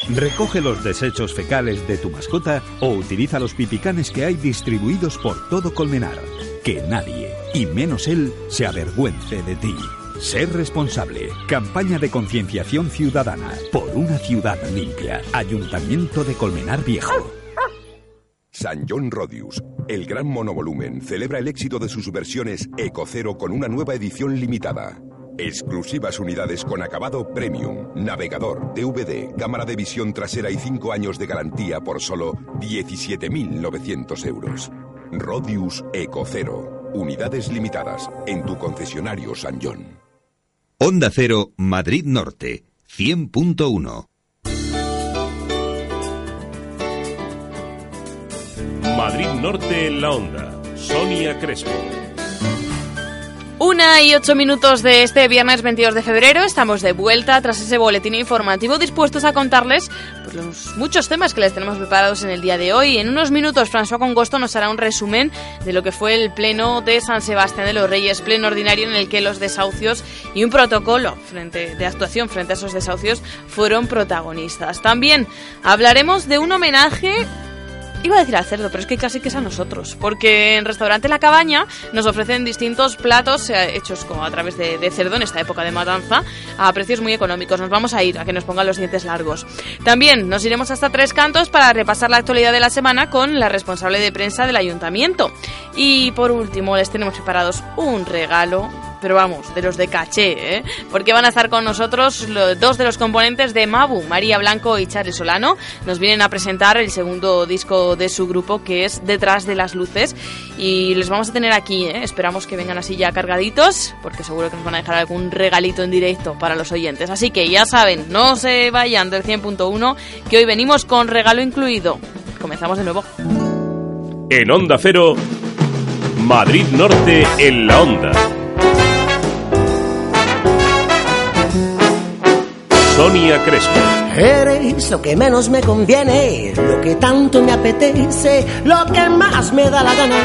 [SPEAKER 13] Recoge los desechos fecales de tu mascota o utiliza los pipicanes que hay distribuidos por todo Colmenar. Que nadie, y menos él, se avergüence de ti. Ser responsable. Campaña de concienciación ciudadana por una ciudad limpia. Ayuntamiento de Colmenar Viejo.
[SPEAKER 28] San John Rodius, el gran monovolumen, celebra el éxito de sus versiones Ecocero con una nueva edición limitada. Exclusivas unidades con acabado premium, navegador, DVD, cámara de visión trasera y 5 años de garantía por solo 17.900 euros. Rodius Ecocero, unidades limitadas en tu concesionario San John.
[SPEAKER 13] Onda Cero, Madrid Norte, 100.1.
[SPEAKER 11] Madrid Norte en la onda. Sonia Crespo.
[SPEAKER 4] Una y ocho minutos de este viernes 22 de febrero. Estamos de vuelta tras ese boletín informativo dispuestos a contarles pues, los muchos temas que les tenemos preparados en el día de hoy. En unos minutos, François Congosto nos hará un resumen de lo que fue el pleno de San Sebastián de los Reyes, pleno ordinario en el que los desahucios y un protocolo frente, de actuación frente a esos desahucios fueron protagonistas. También hablaremos de un homenaje Iba a decir al cerdo, pero es que casi que es a nosotros, porque en Restaurante La Cabaña nos ofrecen distintos platos eh, hechos como a través de, de cerdo en esta época de matanza a precios muy económicos. Nos vamos a ir a que nos pongan los dientes largos. También nos iremos hasta Tres Cantos para repasar la actualidad de la semana con la responsable de prensa del ayuntamiento. Y por último les tenemos preparados un regalo pero vamos, de los de caché, ¿eh? Porque van a estar con nosotros los, dos de los componentes de Mabu, María Blanco y Charles Solano. Nos vienen a presentar el segundo disco de su grupo, que es Detrás de las Luces. Y les vamos a tener aquí, ¿eh? Esperamos que vengan así ya cargaditos, porque seguro que nos van a dejar algún regalito en directo para los oyentes. Así que ya saben, no se vayan del 100.1, que hoy venimos con regalo incluido. Comenzamos de nuevo.
[SPEAKER 11] En Onda Cero, Madrid Norte en la Onda. Sonia Crespo.
[SPEAKER 29] Eres lo que menos me conviene, lo que tanto me apetece, lo que más me da la gana.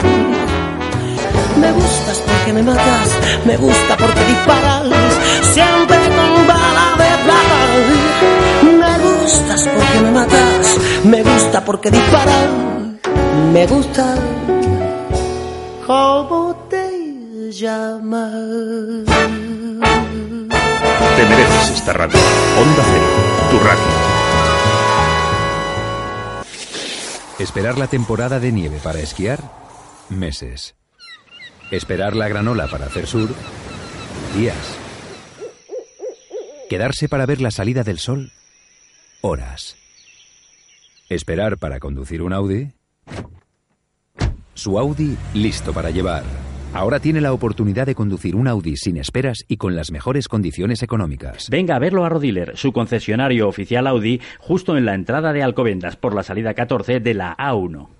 [SPEAKER 29] Me gustas porque me matas, me gusta porque disparas, siempre con bala de plata. Me gustas porque me matas, me gusta porque disparas, me gusta como te llama.
[SPEAKER 11] Esta radio. Onda Cero, tu radio.
[SPEAKER 13] Esperar la temporada de nieve para esquiar, meses. Esperar la granola para hacer sur, días. Quedarse para ver la salida del sol, horas. Esperar para conducir un Audi, su Audi listo para llevar. Ahora tiene la oportunidad de conducir un Audi sin esperas y con las mejores condiciones económicas.
[SPEAKER 1] Venga a verlo a Rodiler, su concesionario oficial Audi, justo en la entrada de Alcobendas por la salida 14 de la A1.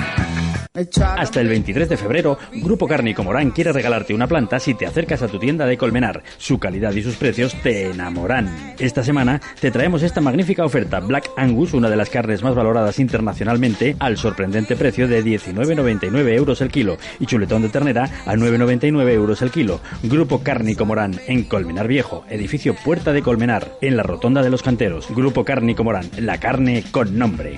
[SPEAKER 1] Hasta el 23 de febrero, Grupo Cárnico Morán quiere regalarte una planta si te acercas a tu tienda de Colmenar. Su calidad y sus precios te enamoran. Esta semana te traemos esta magnífica oferta Black Angus, una de las carnes más valoradas internacionalmente, al sorprendente precio de 19,99 euros el kilo y chuletón de ternera a 9,99 euros el kilo. Grupo Cárnico Morán en Colmenar Viejo, edificio Puerta de Colmenar, en la Rotonda de los Canteros. Grupo Cárnico Morán, la carne con nombre.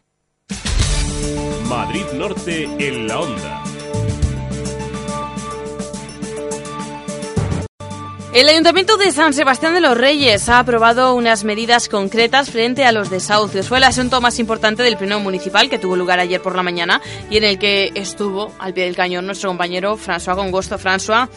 [SPEAKER 11] Madrid Norte en la onda.
[SPEAKER 4] El Ayuntamiento de San Sebastián de los Reyes ha aprobado unas medidas concretas frente a los desahucios. Fue el asunto más importante del Pleno Municipal que tuvo lugar ayer por la mañana y en el que estuvo al pie del cañón nuestro compañero François Congosto. François,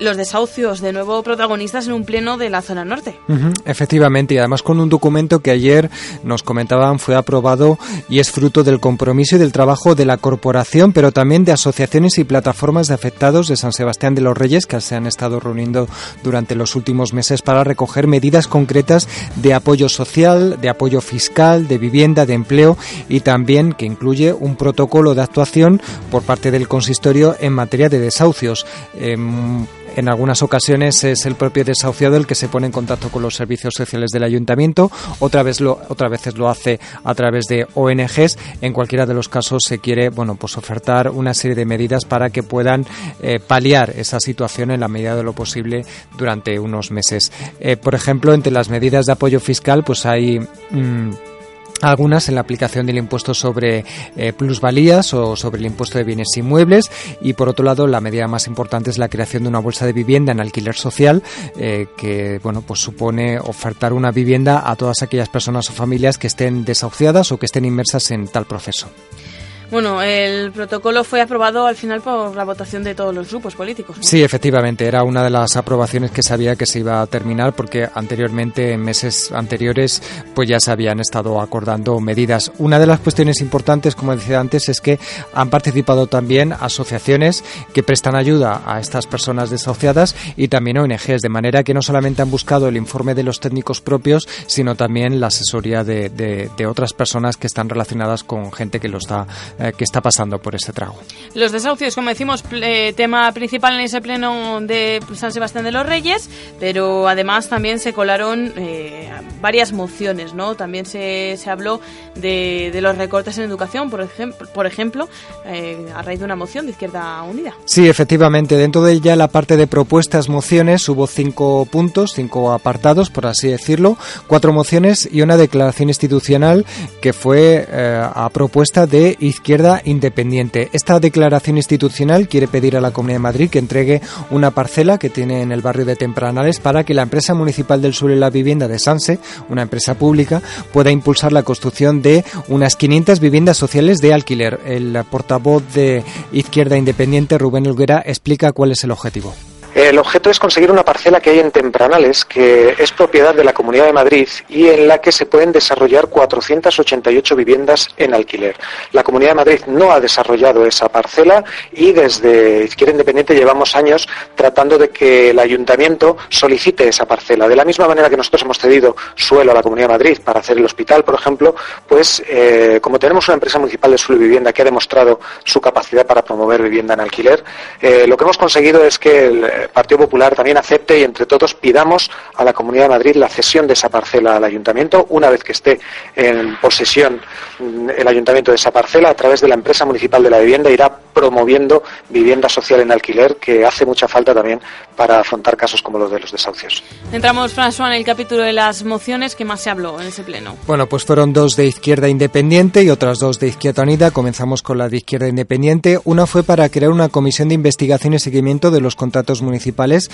[SPEAKER 4] los desahucios de nuevo protagonistas en un pleno de la zona norte.
[SPEAKER 15] Efectivamente, y además con un documento que ayer nos comentaban fue aprobado y es fruto del compromiso y del trabajo de la corporación, pero también de asociaciones y plataformas de afectados de San Sebastián de los Reyes que se han estado reuniendo durante los últimos meses para recoger medidas concretas de apoyo social, de apoyo fiscal, de vivienda, de empleo y también que incluye un protocolo de actuación por parte del consistorio en materia de desahucios. Em, en algunas ocasiones es el propio desahuciado el que se pone en contacto con los servicios sociales del ayuntamiento, otra vez lo, otras veces lo hace a través de ONGs. En cualquiera de los casos se quiere, bueno, pues ofertar una serie de medidas para que puedan eh, paliar esa situación en la medida de lo posible durante unos meses. Eh, por ejemplo, entre las medidas de apoyo fiscal, pues hay mm, algunas en la aplicación del impuesto sobre eh, plusvalías o sobre el impuesto de bienes inmuebles y por otro lado la medida más importante es la creación de una bolsa de vivienda en alquiler social eh, que bueno pues supone ofertar una vivienda a todas aquellas personas o familias que estén desahuciadas o que estén inmersas en tal proceso.
[SPEAKER 4] Bueno, el protocolo fue aprobado al final por la votación de todos los grupos políticos.
[SPEAKER 15] Sí, efectivamente, era una de las aprobaciones que sabía que se iba a terminar porque anteriormente, en meses anteriores, pues ya se habían estado acordando medidas. Una de las cuestiones importantes, como decía antes, es que han participado también asociaciones que prestan ayuda a estas personas desahuciadas y también ONGs, de manera que no solamente han buscado el informe de los técnicos propios, sino también la asesoría de, de- de otras personas que están relacionadas con gente que lo está eh, que está pasando por este trago.
[SPEAKER 4] Los desahucios, como decimos, eh, tema principal en ese pleno de San Sebastián de los Reyes, pero además también se colaron eh, varias mociones, ¿no? También se, se habló de, de los recortes en educación, por, ejemplo, por ejemplo eh, a raíz de una moción de Izquierda Unida.
[SPEAKER 15] Sí, efectivamente. Dentro de ella la parte de propuestas, mociones, hubo cinco puntos, cinco apartados, por así decirlo, cuatro mociones y una declaración institucional que fue eh, a propuesta de Izquierda Independiente. Esta declaración institucional quiere pedir a la Comunidad de Madrid que entregue una parcela que tiene en el barrio de Tempranales para que la empresa municipal del sur y la vivienda de Sanse, una empresa pública, pueda impulsar la construcción de unas 500 viviendas sociales de alquiler. El portavoz de Izquierda Independiente, Rubén Olguera, explica cuál es el objetivo.
[SPEAKER 30] El objeto es conseguir una parcela que hay en Tempranales, que es propiedad de la Comunidad de Madrid y en la que se pueden desarrollar 488 viviendas en alquiler. La Comunidad de Madrid no ha desarrollado esa parcela y desde Izquierda Independiente llevamos años tratando de que el ayuntamiento solicite esa parcela. De la misma manera que nosotros hemos cedido suelo a la Comunidad de Madrid para hacer el hospital, por ejemplo, pues eh, como tenemos una empresa municipal de suelo y vivienda que ha demostrado su capacidad para promover vivienda en alquiler, eh, lo que hemos conseguido es que el Partido Popular también acepte y entre todos pidamos a la Comunidad de Madrid la cesión de esa parcela al ayuntamiento una vez que esté en posesión mm, el ayuntamiento de esa parcela a través de la empresa municipal de la vivienda irá promoviendo vivienda social en alquiler que hace mucha falta también para afrontar casos como los de los desahucios.
[SPEAKER 4] Entramos, François, en el capítulo de las mociones que más se habló en ese pleno.
[SPEAKER 15] Bueno, pues fueron dos de Izquierda Independiente y otras dos de Izquierda Unida. Comenzamos con la de Izquierda Independiente. Una fue para crear una comisión de investigación y seguimiento de los contratos municipales,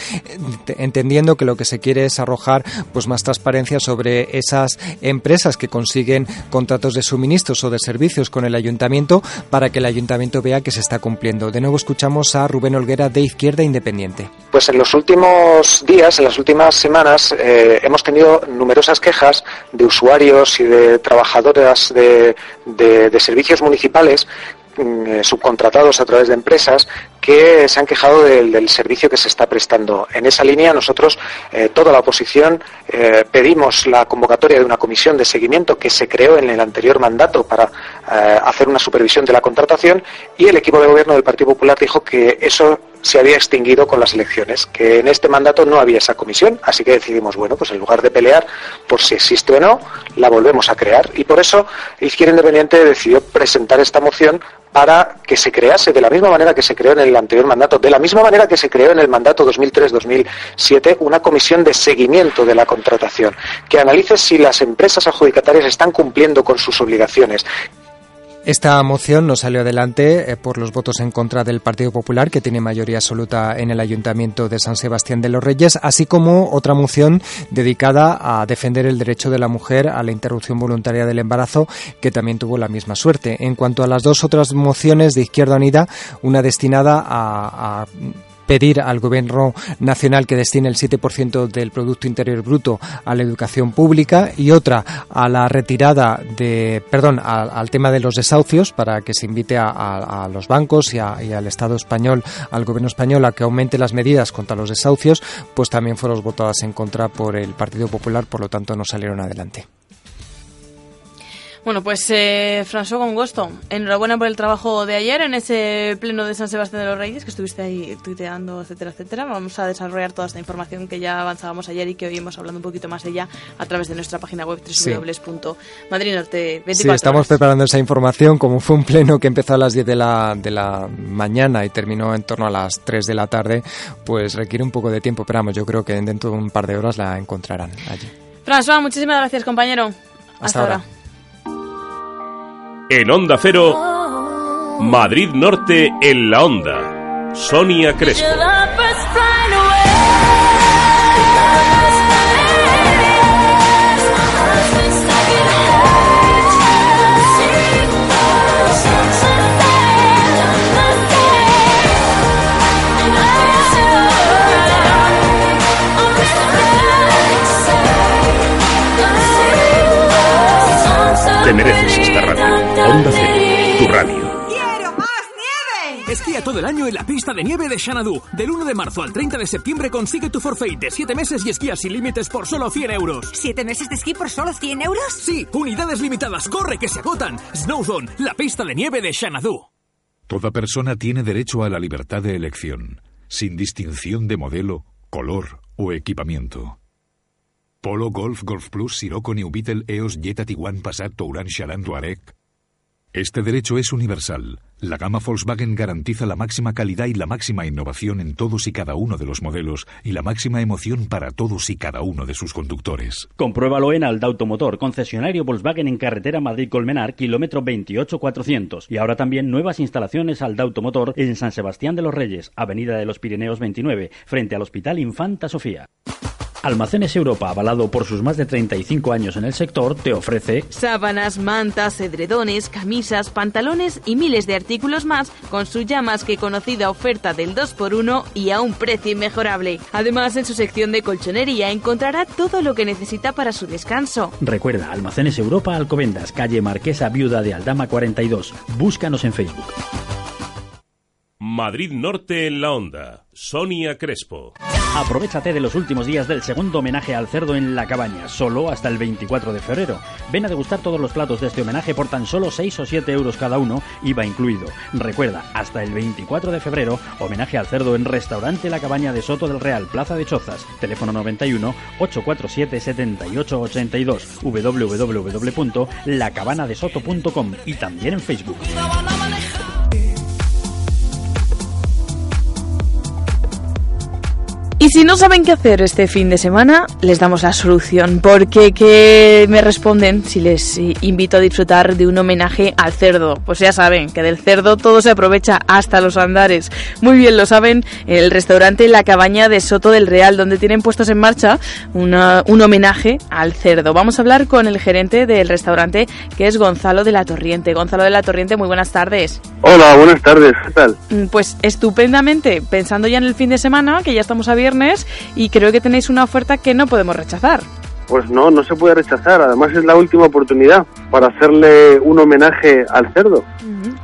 [SPEAKER 15] entendiendo que lo que se quiere es arrojar pues más transparencia sobre esas empresas que consiguen contratos de suministros o de servicios con el ayuntamiento para que el ayuntamiento vea que se está cumpliendo. De nuevo escuchamos a Rubén Olguera de Izquierda Independiente.
[SPEAKER 30] Pues en los últimos días, en las últimas semanas, eh, hemos tenido numerosas quejas de usuarios y de trabajadoras de, de- de servicios municipales mm, eh, subcontratados a través de empresas que se han quejado del, del servicio que se está prestando. En esa línea nosotros, eh, toda la oposición, eh, pedimos la convocatoria de una comisión de seguimiento que se creó en el anterior mandato para eh, hacer una supervisión de la contratación y el equipo de gobierno del Partido Popular dijo que eso se había extinguido con las elecciones, que en este mandato no había esa comisión, así que decidimos, bueno, pues en lugar de pelear por si existe o no, la volvemos a crear. Y por eso Izquierda Independiente decidió presentar esta moción para que se crease de la misma manera que se creó en el anterior mandato, de la misma manera que se creó en el mandato 2003-2007, una comisión de seguimiento de la contratación, que analice si las empresas adjudicatarias están cumpliendo con sus obligaciones,
[SPEAKER 15] Esta moción no salió adelante eh, por los votos en contra del Partido Popular, que tiene mayoría absoluta en el Ayuntamiento de San Sebastián de los Reyes, así como otra moción dedicada a defender el derecho de la mujer a la interrupción voluntaria del embarazo, que también tuvo la misma suerte. En cuanto a las dos otras mociones de Izquierda Unida, una destinada a, a pedir al Gobierno Nacional que destine el 7% del Producto Interior Bruto a la educación pública y otra a la retirada de, perdón, al, tema de los desahucios para que se invite a, los bancos y al Estado español, al Gobierno español a que aumente las medidas contra los desahucios, pues también fueron votadas en contra por el Partido Popular, por lo tanto no salieron adelante.
[SPEAKER 4] Bueno, pues eh, François con gusto. Enhorabuena por el trabajo de ayer en ese pleno de San Sebastián de los Reyes que estuviste ahí tuiteando, etcétera, etcétera. Vamos a desarrollar toda esta información que ya avanzábamos ayer y que hoy hemos hablando un poquito más de ella a través de nuestra página web
[SPEAKER 15] Sí.
[SPEAKER 4] www.madridnorte 24
[SPEAKER 15] Sí, estamos
[SPEAKER 4] horas.
[SPEAKER 15] preparando esa información. Como fue un pleno que empezó a las 10 de la, de la mañana y terminó en torno a las 3 de la tarde, pues requiere un poco de tiempo. Pero vamos, yo creo que dentro de un par de horas la encontrarán allí.
[SPEAKER 4] François, muchísimas gracias, compañero. Hasta,
[SPEAKER 15] Hasta
[SPEAKER 4] ahora.
[SPEAKER 15] ahora.
[SPEAKER 11] En Onda Cero, Madrid Norte en la Onda. Sonia Crespo. Te mereces
[SPEAKER 5] Esquía todo el año en la pista de nieve de Xanadu. Del 1 de marzo al 30 de septiembre consigue tu forfait de 7 meses y esquía sin límites por solo 100 euros.
[SPEAKER 31] ¿Siete meses de esquí por solo 100 euros?
[SPEAKER 5] Sí, unidades limitadas. ¡Corre que se agotan! Snowzone, la pista de nieve de Xanadu.
[SPEAKER 13] Toda persona tiene derecho a la libertad de elección, sin distinción de modelo, color o equipamiento. Polo, Golf, Golf Plus, Sirocco, New Beetle, EOS, Jetta, Tiguan, Passat, Touran, Charan, Touareg. Este derecho es universal. La gama Volkswagen garantiza la máxima calidad y la máxima innovación en todos y cada uno de los modelos y la máxima emoción para todos y cada uno de sus conductores.
[SPEAKER 1] Compruébalo en Alda Automotor, concesionario Volkswagen en carretera Madrid-Colmenar, kilómetro 28400. Y ahora también nuevas instalaciones Alda Automotor en San Sebastián de los Reyes, avenida de los Pirineos 29, frente al Hospital Infanta Sofía. Almacenes Europa, avalado por sus más de 35 años en el sector, te ofrece
[SPEAKER 4] Sábanas, mantas, edredones, camisas, pantalones y miles de artículos más con su ya más que conocida oferta del 2x1 y a un precio inmejorable. Además, en su sección de colchonería encontrará todo lo que necesita para su descanso.
[SPEAKER 1] Recuerda, Almacenes Europa Alcobendas, calle Marquesa Viuda de Aldama 42. Búscanos en Facebook.
[SPEAKER 11] Madrid Norte en la onda. Sonia Crespo.
[SPEAKER 1] Aprovechate de los últimos días del segundo homenaje al cerdo en la cabaña, solo hasta el 24 de febrero. Ven a degustar todos los platos de este homenaje por tan solo 6 o 7 euros cada uno, IVA incluido. Recuerda, hasta el 24 de febrero, homenaje al cerdo en Restaurante La Cabaña de Soto del Real, Plaza de Chozas, teléfono 91 847 7882 www.lacabanadesoto.com y también en Facebook.
[SPEAKER 4] Y si no saben qué hacer este fin de semana, les damos la solución, porque que me responden si les invito a disfrutar de un homenaje al cerdo. Pues ya saben que del cerdo todo se aprovecha hasta los andares. Muy bien lo saben el restaurante La Cabaña de Soto del Real, donde tienen puestos en marcha una- un homenaje al cerdo. Vamos a hablar con el gerente del restaurante, que es Gonzalo de la Torriente. Gonzalo de la Torriente, muy buenas tardes.
[SPEAKER 32] Hola, buenas tardes, ¿qué tal?
[SPEAKER 4] Mm, Pues estupendamente, pensando ya en el fin de semana, que ya estamos a viernes, y creo que tenéis una oferta que no podemos rechazar.
[SPEAKER 32] Pues no, no se puede rechazar, además es la última oportunidad para hacerle un homenaje al cerdo.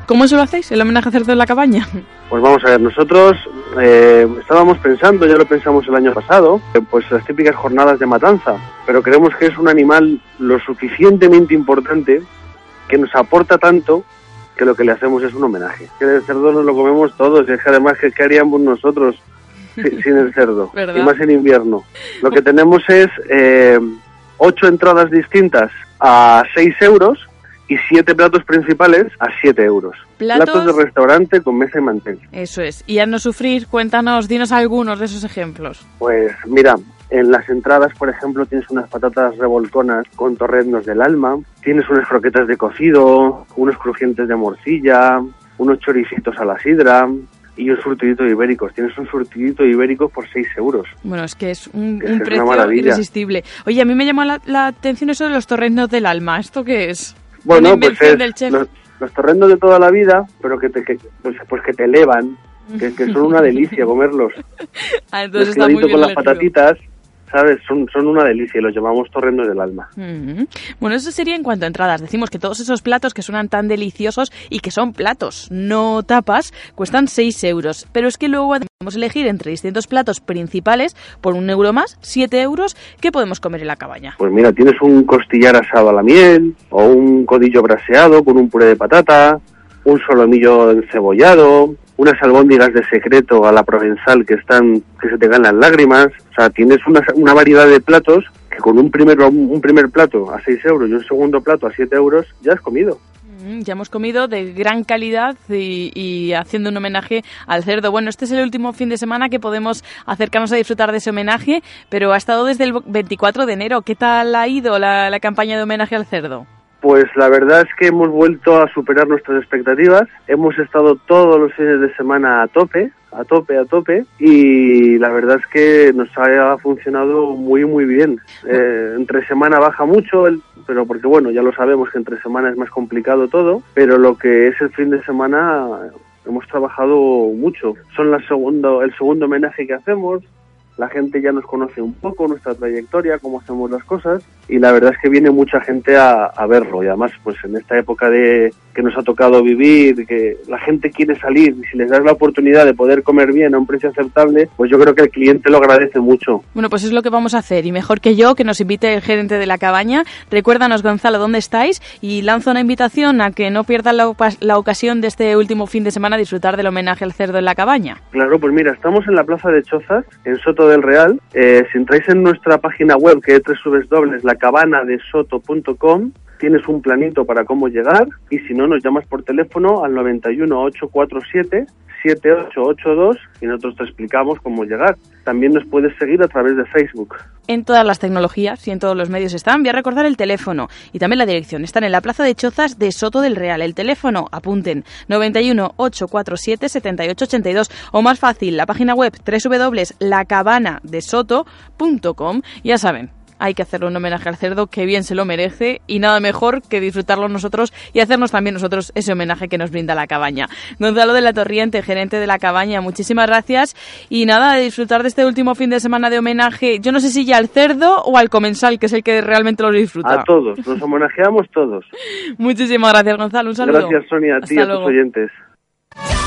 [SPEAKER 4] ¿Cómo se lo hacéis, el homenaje a cerdo en la cabaña?
[SPEAKER 32] Pues vamos a ver, nosotros eh, estábamos pensando, ya lo pensamos el año pasado, eh, pues las típicas jornadas de matanza, pero creemos que es un animal lo suficientemente importante que nos aporta tanto que lo que le hacemos es un homenaje. Que el cerdo nos lo comemos todos, y es que además, ¿qué, qué haríamos nosotros si- sin el cerdo?
[SPEAKER 4] ¿Verdad?
[SPEAKER 32] Y más en invierno. Lo que tenemos es eh, ocho entradas distintas a 6 euros y siete platos principales a 7 euros.
[SPEAKER 4] ¿Platos?
[SPEAKER 32] de restaurante con mesa y mantel.
[SPEAKER 4] Eso es. Y a no sufrir, cuéntanos, dinos algunos de esos ejemplos.
[SPEAKER 32] Pues mira, en las entradas, por ejemplo, tienes unas patatas revolconas con torreznos del alma, tienes unas croquetas de cocido, unos crujientes de morcilla, unos choricitos a la sidra y un surtidito de ibéricos. Tienes un surtidito de ibéricos por 6 euros.
[SPEAKER 4] Bueno, es que es un,
[SPEAKER 32] Que
[SPEAKER 4] un
[SPEAKER 32] es una
[SPEAKER 4] precio irresistible. Oye, a mí me llamó la, la atención eso de los torrenos del alma. ¿Esto qué es?
[SPEAKER 32] Bueno, pues
[SPEAKER 4] invención
[SPEAKER 32] es
[SPEAKER 4] del chef.
[SPEAKER 32] los, los torrendos de toda la vida, pero que te, que, pues, pues que te elevan, que, que son una delicia comerlos.
[SPEAKER 4] Ah, entonces está
[SPEAKER 32] Mezcladito
[SPEAKER 4] muy bien
[SPEAKER 32] con las patatitas, ¿sabes? Son, son una delicia y los llamamos torrendos del alma.
[SPEAKER 4] Bueno, eso sería en cuanto a entradas. Decimos que todos esos platos que suenan tan deliciosos y que son platos, no tapas, cuestan 6 euros. Pero es que luego podemos elegir entre distintos platos principales por un euro más, 7 euros, que podemos comer en la cabaña.
[SPEAKER 32] Pues mira, tienes un costillar asado a la miel, o un codillo braseado con un puré de patata, un solomillo encebollado, unas albóndigas de secreto a la provenzal que están, que se te ganan las lágrimas. O sea, tienes una, una variedad de platos que con un primer, un primer plato a 6 euros y un segundo plato a 7 euros ya has comido.
[SPEAKER 4] Mm, Ya hemos comido de gran calidad y, haciendo un homenaje al cerdo. Bueno, este es el último fin de semana que podemos acercarnos a disfrutar de ese homenaje, pero ha estado desde el 24 de enero. ¿Qué tal ha ido la, la campaña de homenaje al cerdo?
[SPEAKER 32] Pues la verdad es que hemos vuelto a superar nuestras expectativas. Hemos estado todos los fines de semana a tope, a tope, a tope. Y la verdad es que nos ha funcionado muy, muy bien. Eh, entre semana baja mucho, el- pero porque bueno, ya lo sabemos que entre semana es más complicado todo. Pero lo que es el fin de semana hemos trabajado mucho. Son la segundo, el segundo homenaje que hacemos. La gente ya nos conoce un poco, nuestra trayectoria, cómo hacemos las cosas y la verdad es que viene mucha gente a, a verlo y además pues en esta época de que nos ha tocado vivir, que la gente quiere salir y si les das la oportunidad de poder comer bien a un precio aceptable, pues yo creo que el cliente lo agradece mucho.
[SPEAKER 4] Bueno, pues es lo que vamos a hacer y mejor que yo que nos invite el gerente de la cabaña. Recuérdanos, Gonzalo, dónde estáis y lanzo una invitación a que no pierdan la, la ocasión de este último fin de semana disfrutar del homenaje al cerdo en la cabaña.
[SPEAKER 32] Claro, pues mira, estamos en la Plaza de Chozas, en Soto del Real. Eh, si entráis en nuestra página web, que es www.lacabanadesoto.com, tienes un planito para cómo llegar y si no, nos llamas por teléfono al 91 847 7882 y nosotros te explicamos cómo llegar. También nos puedes seguir a través de Facebook.
[SPEAKER 4] en todas las tecnologías y en todos los medios están. Voy a recordar el teléfono y también la dirección. Están en la Plaza de Chozas de Soto del Real. El teléfono, apunten, 91 847 7882 o más fácil, la página web www.lacabanadesoto.com. Ya saben, hay que hacerle un homenaje al cerdo que bien se lo merece y nada mejor que disfrutarlo nosotros y hacernos también nosotros ese homenaje que nos brinda la cabaña. Gonzalo de la Torriente, gerente de la cabaña, muchísimas gracias y nada, de disfrutar de este último fin de semana de homenaje, yo no sé si ya al cerdo o al comensal, que es el que realmente lo disfruta.
[SPEAKER 32] A todos, nos homenajeamos todos.
[SPEAKER 4] Muchísimas gracias, Gonzalo. Un saludo.
[SPEAKER 32] Gracias, Sonia, a ti y a tus oyentes.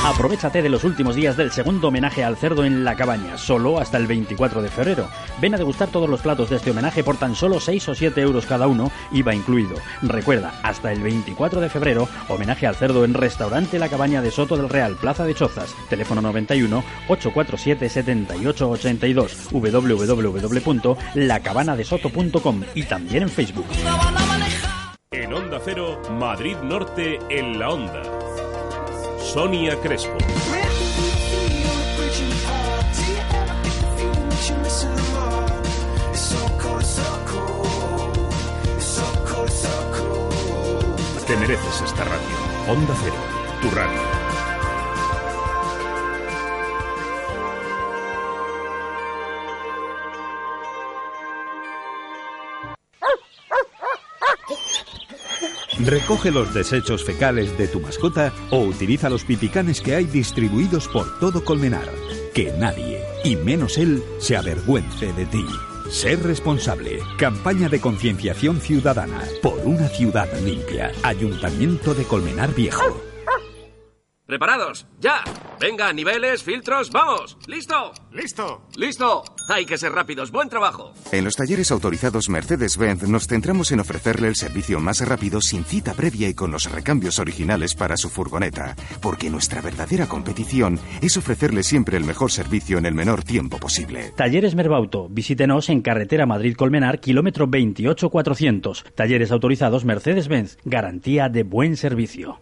[SPEAKER 1] Aprovechate de los últimos días del segundo homenaje al cerdo en la cabaña, solo hasta el 24 de febrero. Ven a degustar todos los platos de este homenaje por tan solo 6 o 7 euros cada uno, IVA incluido. Recuerda, hasta el 24 de febrero, homenaje al cerdo en Restaurante La Cabaña de Soto del Real, Plaza de Chozas, teléfono 91 847 7882, www.lacabanadesoto.com y también en Facebook.
[SPEAKER 11] En Onda Cero, Madrid Norte en la Onda. Sonia Crespo. Te mereces esta radio. Onda Cero, tu radio.
[SPEAKER 13] Recoge los desechos fecales de tu mascota o utiliza los pipicanes que hay distribuidos por todo Colmenar. Que nadie, y menos él, se avergüence de ti. Ser responsable. Campaña de concienciación ciudadana por una ciudad limpia. Ayuntamiento de Colmenar Viejo.
[SPEAKER 33] ¿Preparados? ¡Ya! Venga, niveles, filtros, ¡vamos! ¿Listo? ¡Listo! ¡Listo! Hay que ser rápidos. ¡Buen trabajo!
[SPEAKER 34] En los talleres autorizados Mercedes-Benz nos centramos en ofrecerle el servicio más rápido sin cita previa y con los recambios originales para su furgoneta, porque nuestra verdadera competición es ofrecerle siempre el mejor servicio en el menor tiempo posible.
[SPEAKER 1] Talleres Merbauto. Visítenos en carretera Madrid-Colmenar, kilómetro 28400. Talleres autorizados Mercedes-Benz. Garantía de buen servicio.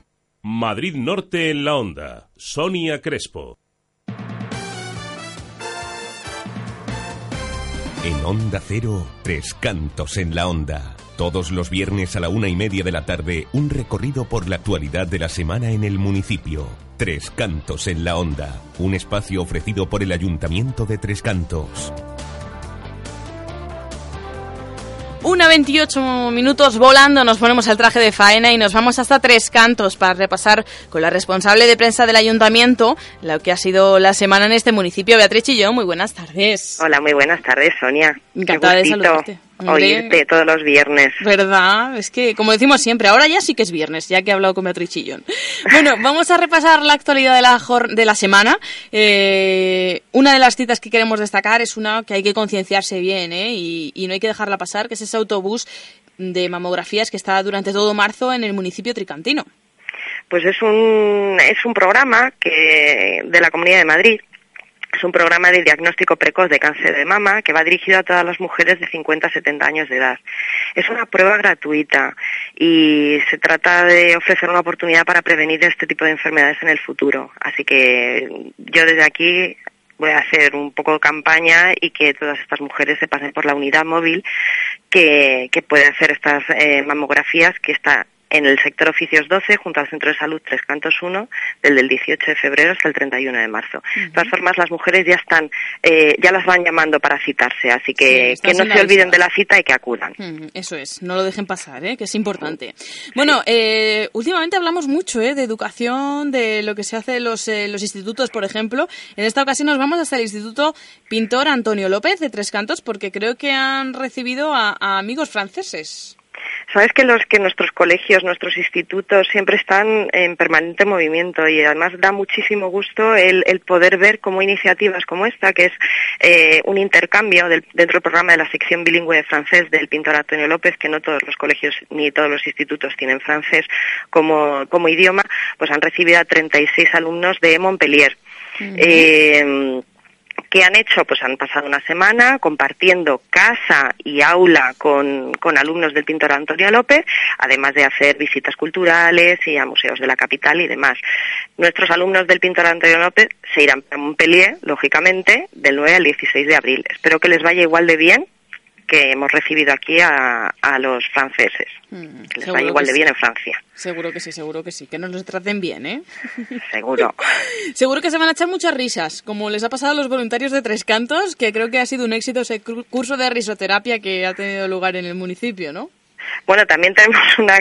[SPEAKER 11] Madrid Norte en la Onda. Sonia Crespo.
[SPEAKER 35] En Onda Cero, Tres Cantos en la Onda. Todos los viernes a la una y media de la tarde, un recorrido por la actualidad de la semana en el municipio. Tres Cantos en la Onda. Un espacio ofrecido por el Ayuntamiento de Tres Cantos.
[SPEAKER 4] Una 28 minutos volando, nos ponemos el traje de faena y nos vamos hasta Tres Cantos para repasar con la responsable de prensa del ayuntamiento lo que ha sido la semana en este municipio. Beatriz Chillón, muy buenas tardes.
[SPEAKER 36] Hola, muy buenas tardes, Sonia.
[SPEAKER 4] Encantada de
[SPEAKER 36] Qué
[SPEAKER 4] saludarte.
[SPEAKER 36] Oírte todos los viernes.
[SPEAKER 4] ¿Verdad? Es que, como decimos siempre, ahora ya sí que es viernes, ya que he hablado con Beatriz Chillón. Bueno, vamos a repasar la actualidad de la, de la semana. Eh, una de las citas que queremos destacar es una que hay que concienciarse bien, ¿eh? Y, y no hay que dejarla pasar, que es ese autobús de mamografías que está durante todo marzo en el municipio tricantino.
[SPEAKER 36] Pues es un, es un programa que de la Comunidad de Madrid. Es un programa de diagnóstico precoz de cáncer de mama que va dirigido a todas las mujeres de 50 a 70 años de edad. Es una prueba gratuita y se trata de ofrecer una oportunidad para prevenir este tipo de enfermedades en el futuro. Así que yo desde aquí voy a hacer un poco de campaña y que todas estas mujeres se pasen por la unidad móvil que, puede hacer estas eh, mamografías que está en el sector oficios 12 junto al Centro de Salud Tres Cantos 1 del del 18 de febrero hasta el 31 de marzo. De todas formas, las mujeres ya están, eh, ya las van llamando para citarse, así que que no se olviden de la cita y que acudan.
[SPEAKER 4] Eso es, no lo dejen pasar, ¿eh? que es importante. Bueno, eh, últimamente hablamos mucho ¿eh? de educación, de lo que se hace en los, eh, los institutos, por ejemplo. En esta ocasión nos vamos hasta el Instituto Pintor Antonio López de Tres Cantos porque creo que han recibido a, a amigos franceses.
[SPEAKER 36] Sabes que los que nuestros colegios, nuestros institutos siempre están en permanente movimiento y además da muchísimo gusto el, el poder ver cómo iniciativas como esta, que es eh, un intercambio del- dentro del programa de la sección bilingüe de francés del pintor Antonio López, que no todos los colegios ni todos los institutos tienen francés como, como idioma, pues han recibido a 36 alumnos de Montpellier. Eh, ¿Qué han hecho? Pues han pasado una semana compartiendo casa y aula con, con alumnos del pintor Antonio López, además de hacer visitas culturales y a museos de la capital y demás. Nuestros alumnos del pintor Antonio López se irán a Montpellier, lógicamente, del 9 al 16 de abril. Espero que les vaya igual de bien que hemos recibido aquí a, a los franceses. Que les
[SPEAKER 4] Mm,
[SPEAKER 36] vaya igual de
[SPEAKER 4] sí.
[SPEAKER 36] bien en Francia,
[SPEAKER 4] Seguro que sí, seguro que sí, que nos los traten bien, ¿eh?
[SPEAKER 36] seguro.
[SPEAKER 4] Seguro que se van a echar muchas risas, como les ha pasado a los voluntarios de Tres Cantos, que creo que ha sido un éxito ese curso de risoterapia que ha tenido lugar en el municipio, ¿no?
[SPEAKER 36] Bueno, también tenemos una,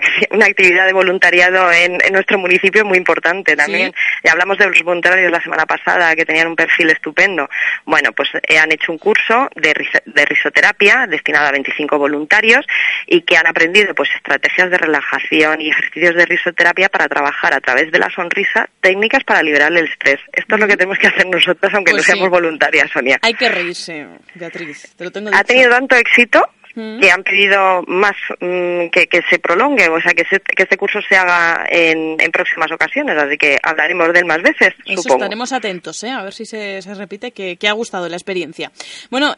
[SPEAKER 36] actividad de voluntariado en, en nuestro municipio muy importante también. Ya hablamos de los voluntarios la semana pasada que tenían un perfil estupendo. Bueno, pues eh, han hecho un curso de, de risoterapia destinado a 25 voluntarios y que han aprendido pues estrategias de relajación y ejercicios de risoterapia para trabajar a través de la sonrisa técnicas para liberar el estrés. Esto es lo que tenemos que hacer nosotras aunque
[SPEAKER 4] Pues
[SPEAKER 36] no
[SPEAKER 4] sí.
[SPEAKER 36] seamos voluntarias, Sonia.
[SPEAKER 4] Hay que reírse, Beatriz, te lo tengo
[SPEAKER 36] Ha tenido tanto éxito
[SPEAKER 4] Mm.
[SPEAKER 36] que han pedido más mm, que, que se prolongue, o sea, que, se- que este curso se haga en, en próximas ocasiones, así que hablaremos de él más veces,
[SPEAKER 4] Eso
[SPEAKER 36] supongo.
[SPEAKER 4] estaremos atentos, ¿eh? A ver si se, se repite, que, que ha gustado la experiencia. Bueno,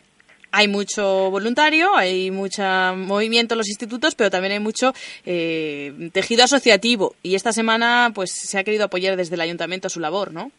[SPEAKER 4] hay mucho voluntario, hay mucho movimiento en los institutos, pero también hay mucho eh, tejido asociativo. Y esta semana, pues, se ha querido apoyar desde el ayuntamiento su labor, ¿no?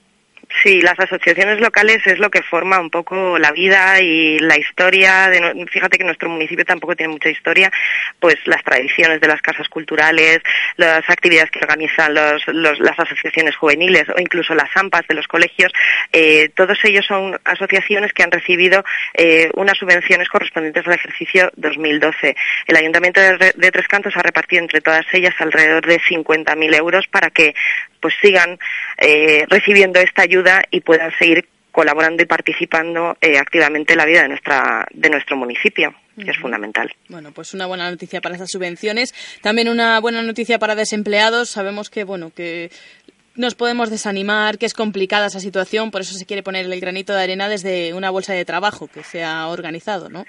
[SPEAKER 36] Sí, las asociaciones locales es lo que forma un poco la vida y la historia. Fíjate que nuestro municipio tampoco tiene mucha historia, pues las tradiciones de las casas culturales, las actividades que organizan los- las asociaciones juveniles o incluso las AMPAs de los colegios, eh, todos ellos son asociaciones que han recibido eh, unas subvenciones correspondientes al ejercicio 2012. El Ayuntamiento de Tres Cantos ha repartido entre todas ellas alrededor de 50.000 euros para que pues sigan eh, recibiendo esta ayuda y puedan seguir colaborando y participando eh, activamente en la vida de nuestra de nuestro municipio, que es fundamental.
[SPEAKER 4] Bueno, pues una buena noticia para estas subvenciones. También una buena noticia para desempleados. Sabemos que, bueno, que nos podemos desanimar, que es complicada esa situación, por eso se quiere poner el granito de arena desde una bolsa de trabajo que se ha organizado, ¿no?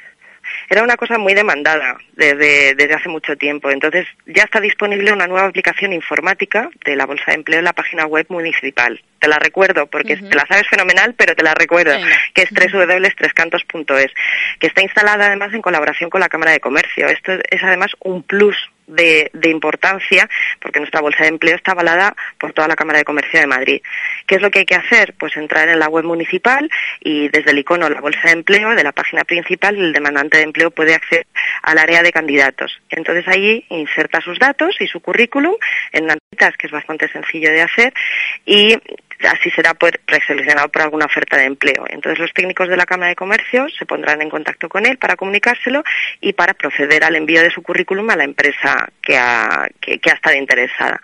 [SPEAKER 36] Era una cosa muy demandada desde, desde hace mucho tiempo. Entonces ya está disponible una nueva aplicación informática de la Bolsa de Empleo en la página web municipal. Te la recuerdo porque te la sabes fenomenal, pero te la recuerdo,
[SPEAKER 4] Venga.
[SPEAKER 36] que es www.trescantos.es, que está instalada además en colaboración con la Cámara de Comercio. Esto es además un plus de, importancia porque nuestra bolsa de empleo está avalada por toda la Cámara de Comercio de Madrid. ¿Qué es lo que hay que hacer? Pues entrar en la web municipal y desde el icono la bolsa de empleo de la página principal el demandante de empleo puede acceder al área de candidatos. Entonces allí inserta sus datos y su currículum en notitas que es bastante sencillo de hacer y así será preseleccionado por alguna oferta de empleo. Entonces los técnicos de la Cámara de Comercio se pondrán en contacto con él para comunicárselo y para proceder al envío de su currículum a la empresa que ha, que, que ha estado interesada.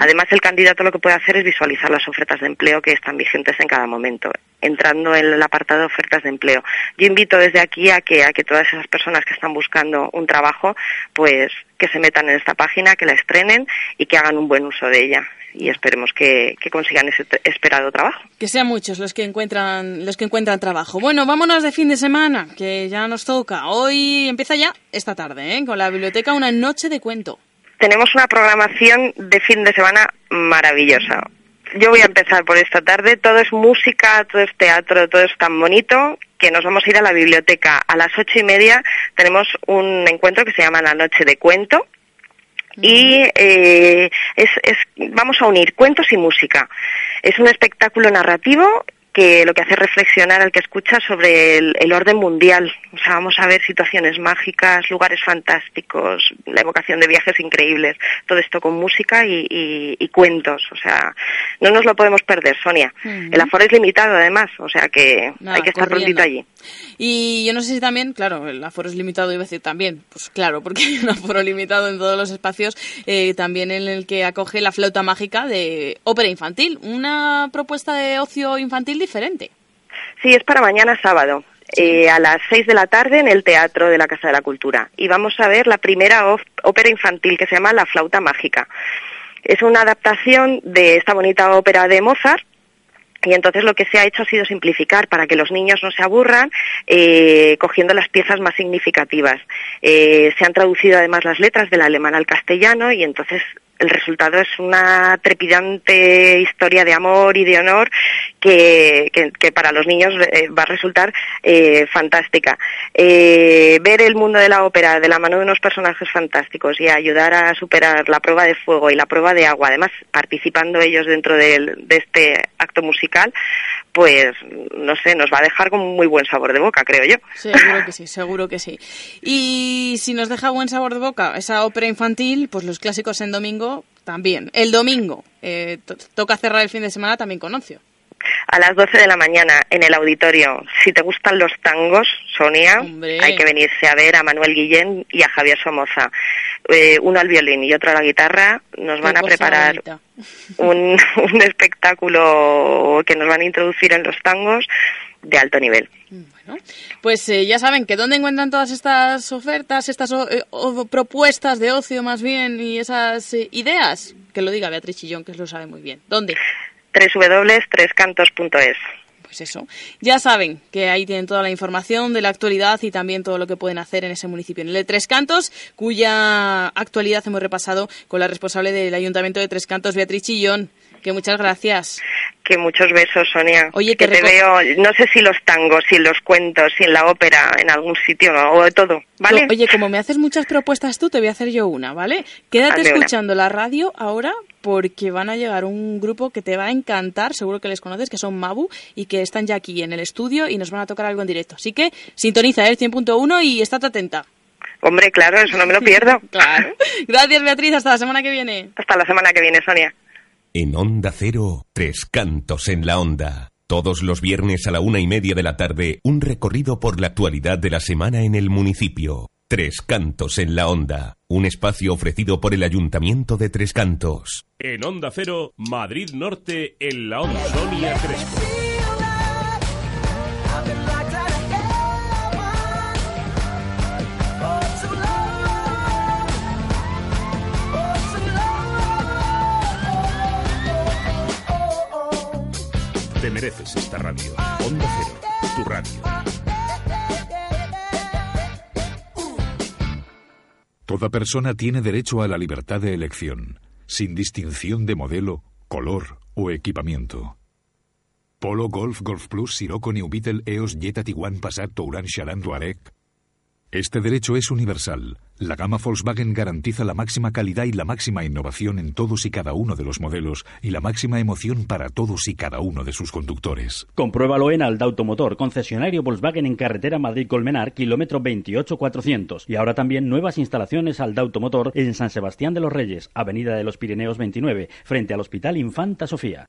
[SPEAKER 36] Además, el candidato lo que puede hacer es visualizar las ofertas de empleo que están vigentes en cada momento, entrando en el apartado de ofertas de empleo. Yo invito desde aquí a que, a que todas esas personas que están buscando un trabajo, pues que se metan en esta página, que la estrenen y que hagan un buen uso de ella. Y esperemos que, que consigan ese esperado trabajo.
[SPEAKER 4] Que sean muchos los que encuentran los que encuentran trabajo. Bueno, vámonos de fin de semana, que ya nos toca. Hoy empieza ya esta tarde, ¿eh? con la biblioteca una noche de cuento.
[SPEAKER 36] tenemos una programación de fin de semana maravillosa. Yo voy a empezar por esta tarde. Todo es música, todo es teatro, todo es tan bonito que nos vamos a ir a la biblioteca. A las ocho y media tenemos un encuentro que se llama La Noche de Cuento. Y eh, es, es- vamos a unir cuentos y música. Es un espectáculo narrativo que lo que hace reflexionar al que escucha sobre el, el orden mundial. O sea, vamos a ver situaciones mágicas, lugares fantásticos, la evocación de viajes increíbles, todo esto con música y, y- y cuentos. O sea, no nos lo podemos perder, Sonia. El aforo es limitado, además, o sea que
[SPEAKER 4] Nada,
[SPEAKER 36] hay que estar
[SPEAKER 4] corriendo.
[SPEAKER 36] prontito allí.
[SPEAKER 4] Y yo no sé si también, claro, el aforo es limitado, iba a decir también, pues claro, porque hay un aforo limitado en todos los espacios, eh, también en el que acoge la flauta mágica de ópera infantil, una propuesta de ocio infantil diferente.
[SPEAKER 36] Sí, es para mañana sábado. eh, a las seis de la tarde en el Teatro de la Casa de la Cultura. Y vamos a ver la primera ópera infantil que se llama La Flauta Mágica. Es una adaptación de esta bonita ópera de Mozart. Y entonces lo que se ha hecho ha sido simplificar para que los niños no se aburran, eh, cogiendo las piezas más significativas. Eh, se han traducido además las letras del alemán al castellano y entonces el resultado es una trepidante historia de amor y de honor que, para los niños eh, va a resultar eh, fantástica. Eh, ver el mundo de la ópera de la mano de unos personajes fantásticos y ayudar a superar la prueba de fuego y la prueba de agua, además participando ellos dentro de este acto musical, pues no sé, nos va a dejar con muy buen sabor de boca, creo yo.
[SPEAKER 4] Seguro que sí, seguro que sí. Y si nos deja buen sabor de boca esa ópera infantil, pues los clásicos en domingo también. El domingo eh, to- toca cerrar el fin de semana también con ocio.
[SPEAKER 36] A las 12 de la mañana en el auditorio. Si te gustan los tangos, Sonia, hay que venirse a ver a Manuel Guillén y a Javier Somoza. Eh, uno al violín y otro a la guitarra. Nos van a preparar un, un espectáculo que nos van a introducir en los tangos de alto nivel.
[SPEAKER 4] Pues eh, ya saben que dónde encuentran todas estas ofertas, estas o- eh, o- propuestas de ocio más bien y esas eh, ideas. Que lo diga Beatriz Chillón, que lo sabe muy bien. ¿Dónde?
[SPEAKER 36] www.trescantos.es
[SPEAKER 4] Pues eso. Ya saben que ahí tienen toda la información de la actualidad y también todo lo que pueden hacer en ese municipio. En el de Tres Cantos, cuya actualidad hemos repasado con la responsable del Ayuntamiento de Tres Cantos, Beatriz Chillón. Que muchas gracias.
[SPEAKER 36] Que muchos besos, Sonia.
[SPEAKER 4] Oye,
[SPEAKER 36] que
[SPEAKER 4] te
[SPEAKER 36] veo, no sé si los tangos, si los cuentos, si en la ópera, en algún sitio, o de todo, ¿vale?
[SPEAKER 4] Oye, como me haces muchas propuestas tú, te voy a hacer yo una, ¿vale? Quédate
[SPEAKER 36] Hazme una.
[SPEAKER 4] escuchando la radio ahora porque van a llegar un grupo que te va a encantar, seguro que les conoces, que son Mabu y que están ya aquí en el estudio y nos van a tocar algo en directo. Así que sintoniza el 100.1 y estate atenta.
[SPEAKER 36] Hombre, claro, eso no me lo pierdo.
[SPEAKER 4] claro. Gracias, Beatriz. Hasta la semana que viene.
[SPEAKER 36] Hasta la semana que viene, Sonia.
[SPEAKER 35] En Onda Cero, Tres Cantos en la Onda. Todos los viernes a la una y media de la tarde, un recorrido por la actualidad de la semana en el municipio. Tres Cantos en la Onda. Un espacio ofrecido por el Ayuntamiento de Tres Cantos.
[SPEAKER 11] En Onda Cero, Madrid Norte, en la Onda Sonia Crespo. Te mereces esta radio. Onda Cero, tu radio.
[SPEAKER 13] Toda persona tiene derecho a la libertad de elección, sin distinción de modelo, color o equipamiento. Polo, Golf, Golf Plus, Sirocco, New Beetle, EOS, Jetta, Tiguan, Passat, Touran, Charan, Touareg. Este derecho es universal. La gama Volkswagen garantiza la máxima calidad y la máxima innovación en todos y cada uno de los modelos y la máxima emoción para todos y cada uno de sus conductores.
[SPEAKER 1] Compruébalo en Alda Automotor, concesionario Volkswagen en carretera Madrid-Colmenar, kilómetro 28400. Y ahora también nuevas instalaciones Alda Automotor en San Sebastián de los Reyes, Avenida de los Pirineos 29, frente al Hospital Infanta Sofía.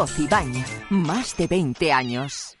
[SPEAKER 37] 92. Cocibañ, más de 20 años.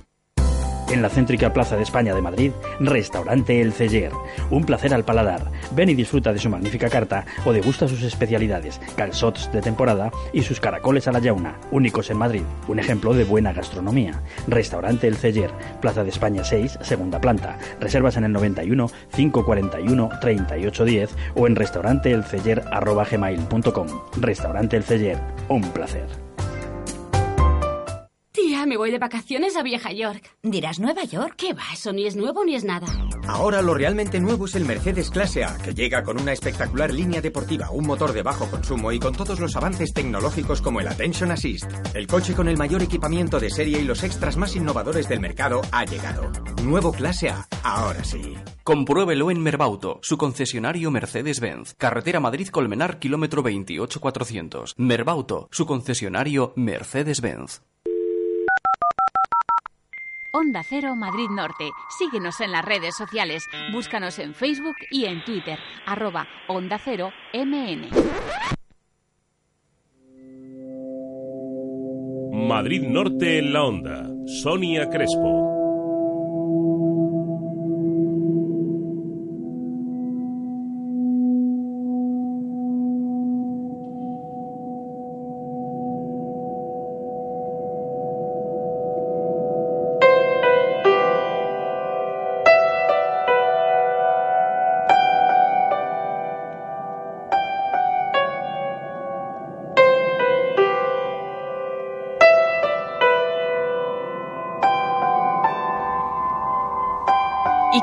[SPEAKER 1] En la céntrica Plaza de España de Madrid, Restaurante El Celler. Un placer al paladar. Ven y disfruta de su magnífica carta o degusta sus especialidades, calzots de temporada y sus caracoles a la yauna, únicos en Madrid. Un ejemplo de buena gastronomía. Restaurante El Celler, Plaza de España 6, segunda planta. Reservas en el 91 541 3810 o en restauranteelceller.gmail.com. Restaurante El Celler, un placer.
[SPEAKER 38] Tía, me voy de vacaciones a Vieja York.
[SPEAKER 31] ¿Dirás Nueva York?
[SPEAKER 38] ¿Qué va? Eso ni es nuevo ni es nada.
[SPEAKER 39] Ahora lo realmente nuevo es el Mercedes Clase A, que llega con una espectacular línea deportiva, un motor de bajo consumo y con todos los avances tecnológicos como el Attention Assist. El coche con el mayor equipamiento de serie y los extras más innovadores del mercado ha llegado. Nuevo Clase A, ahora sí.
[SPEAKER 40] Compruébelo en Merbauto, su concesionario Mercedes-Benz. Carretera Madrid-Colmenar, kilómetro 28400. Merbauto, su concesionario Mercedes-Benz.
[SPEAKER 41] Onda Cero Madrid Norte. Síguenos en las redes sociales. Búscanos en Facebook y en Twitter. Arroba Onda Cero MN.
[SPEAKER 11] Madrid Norte en la onda. Sonia Crespo.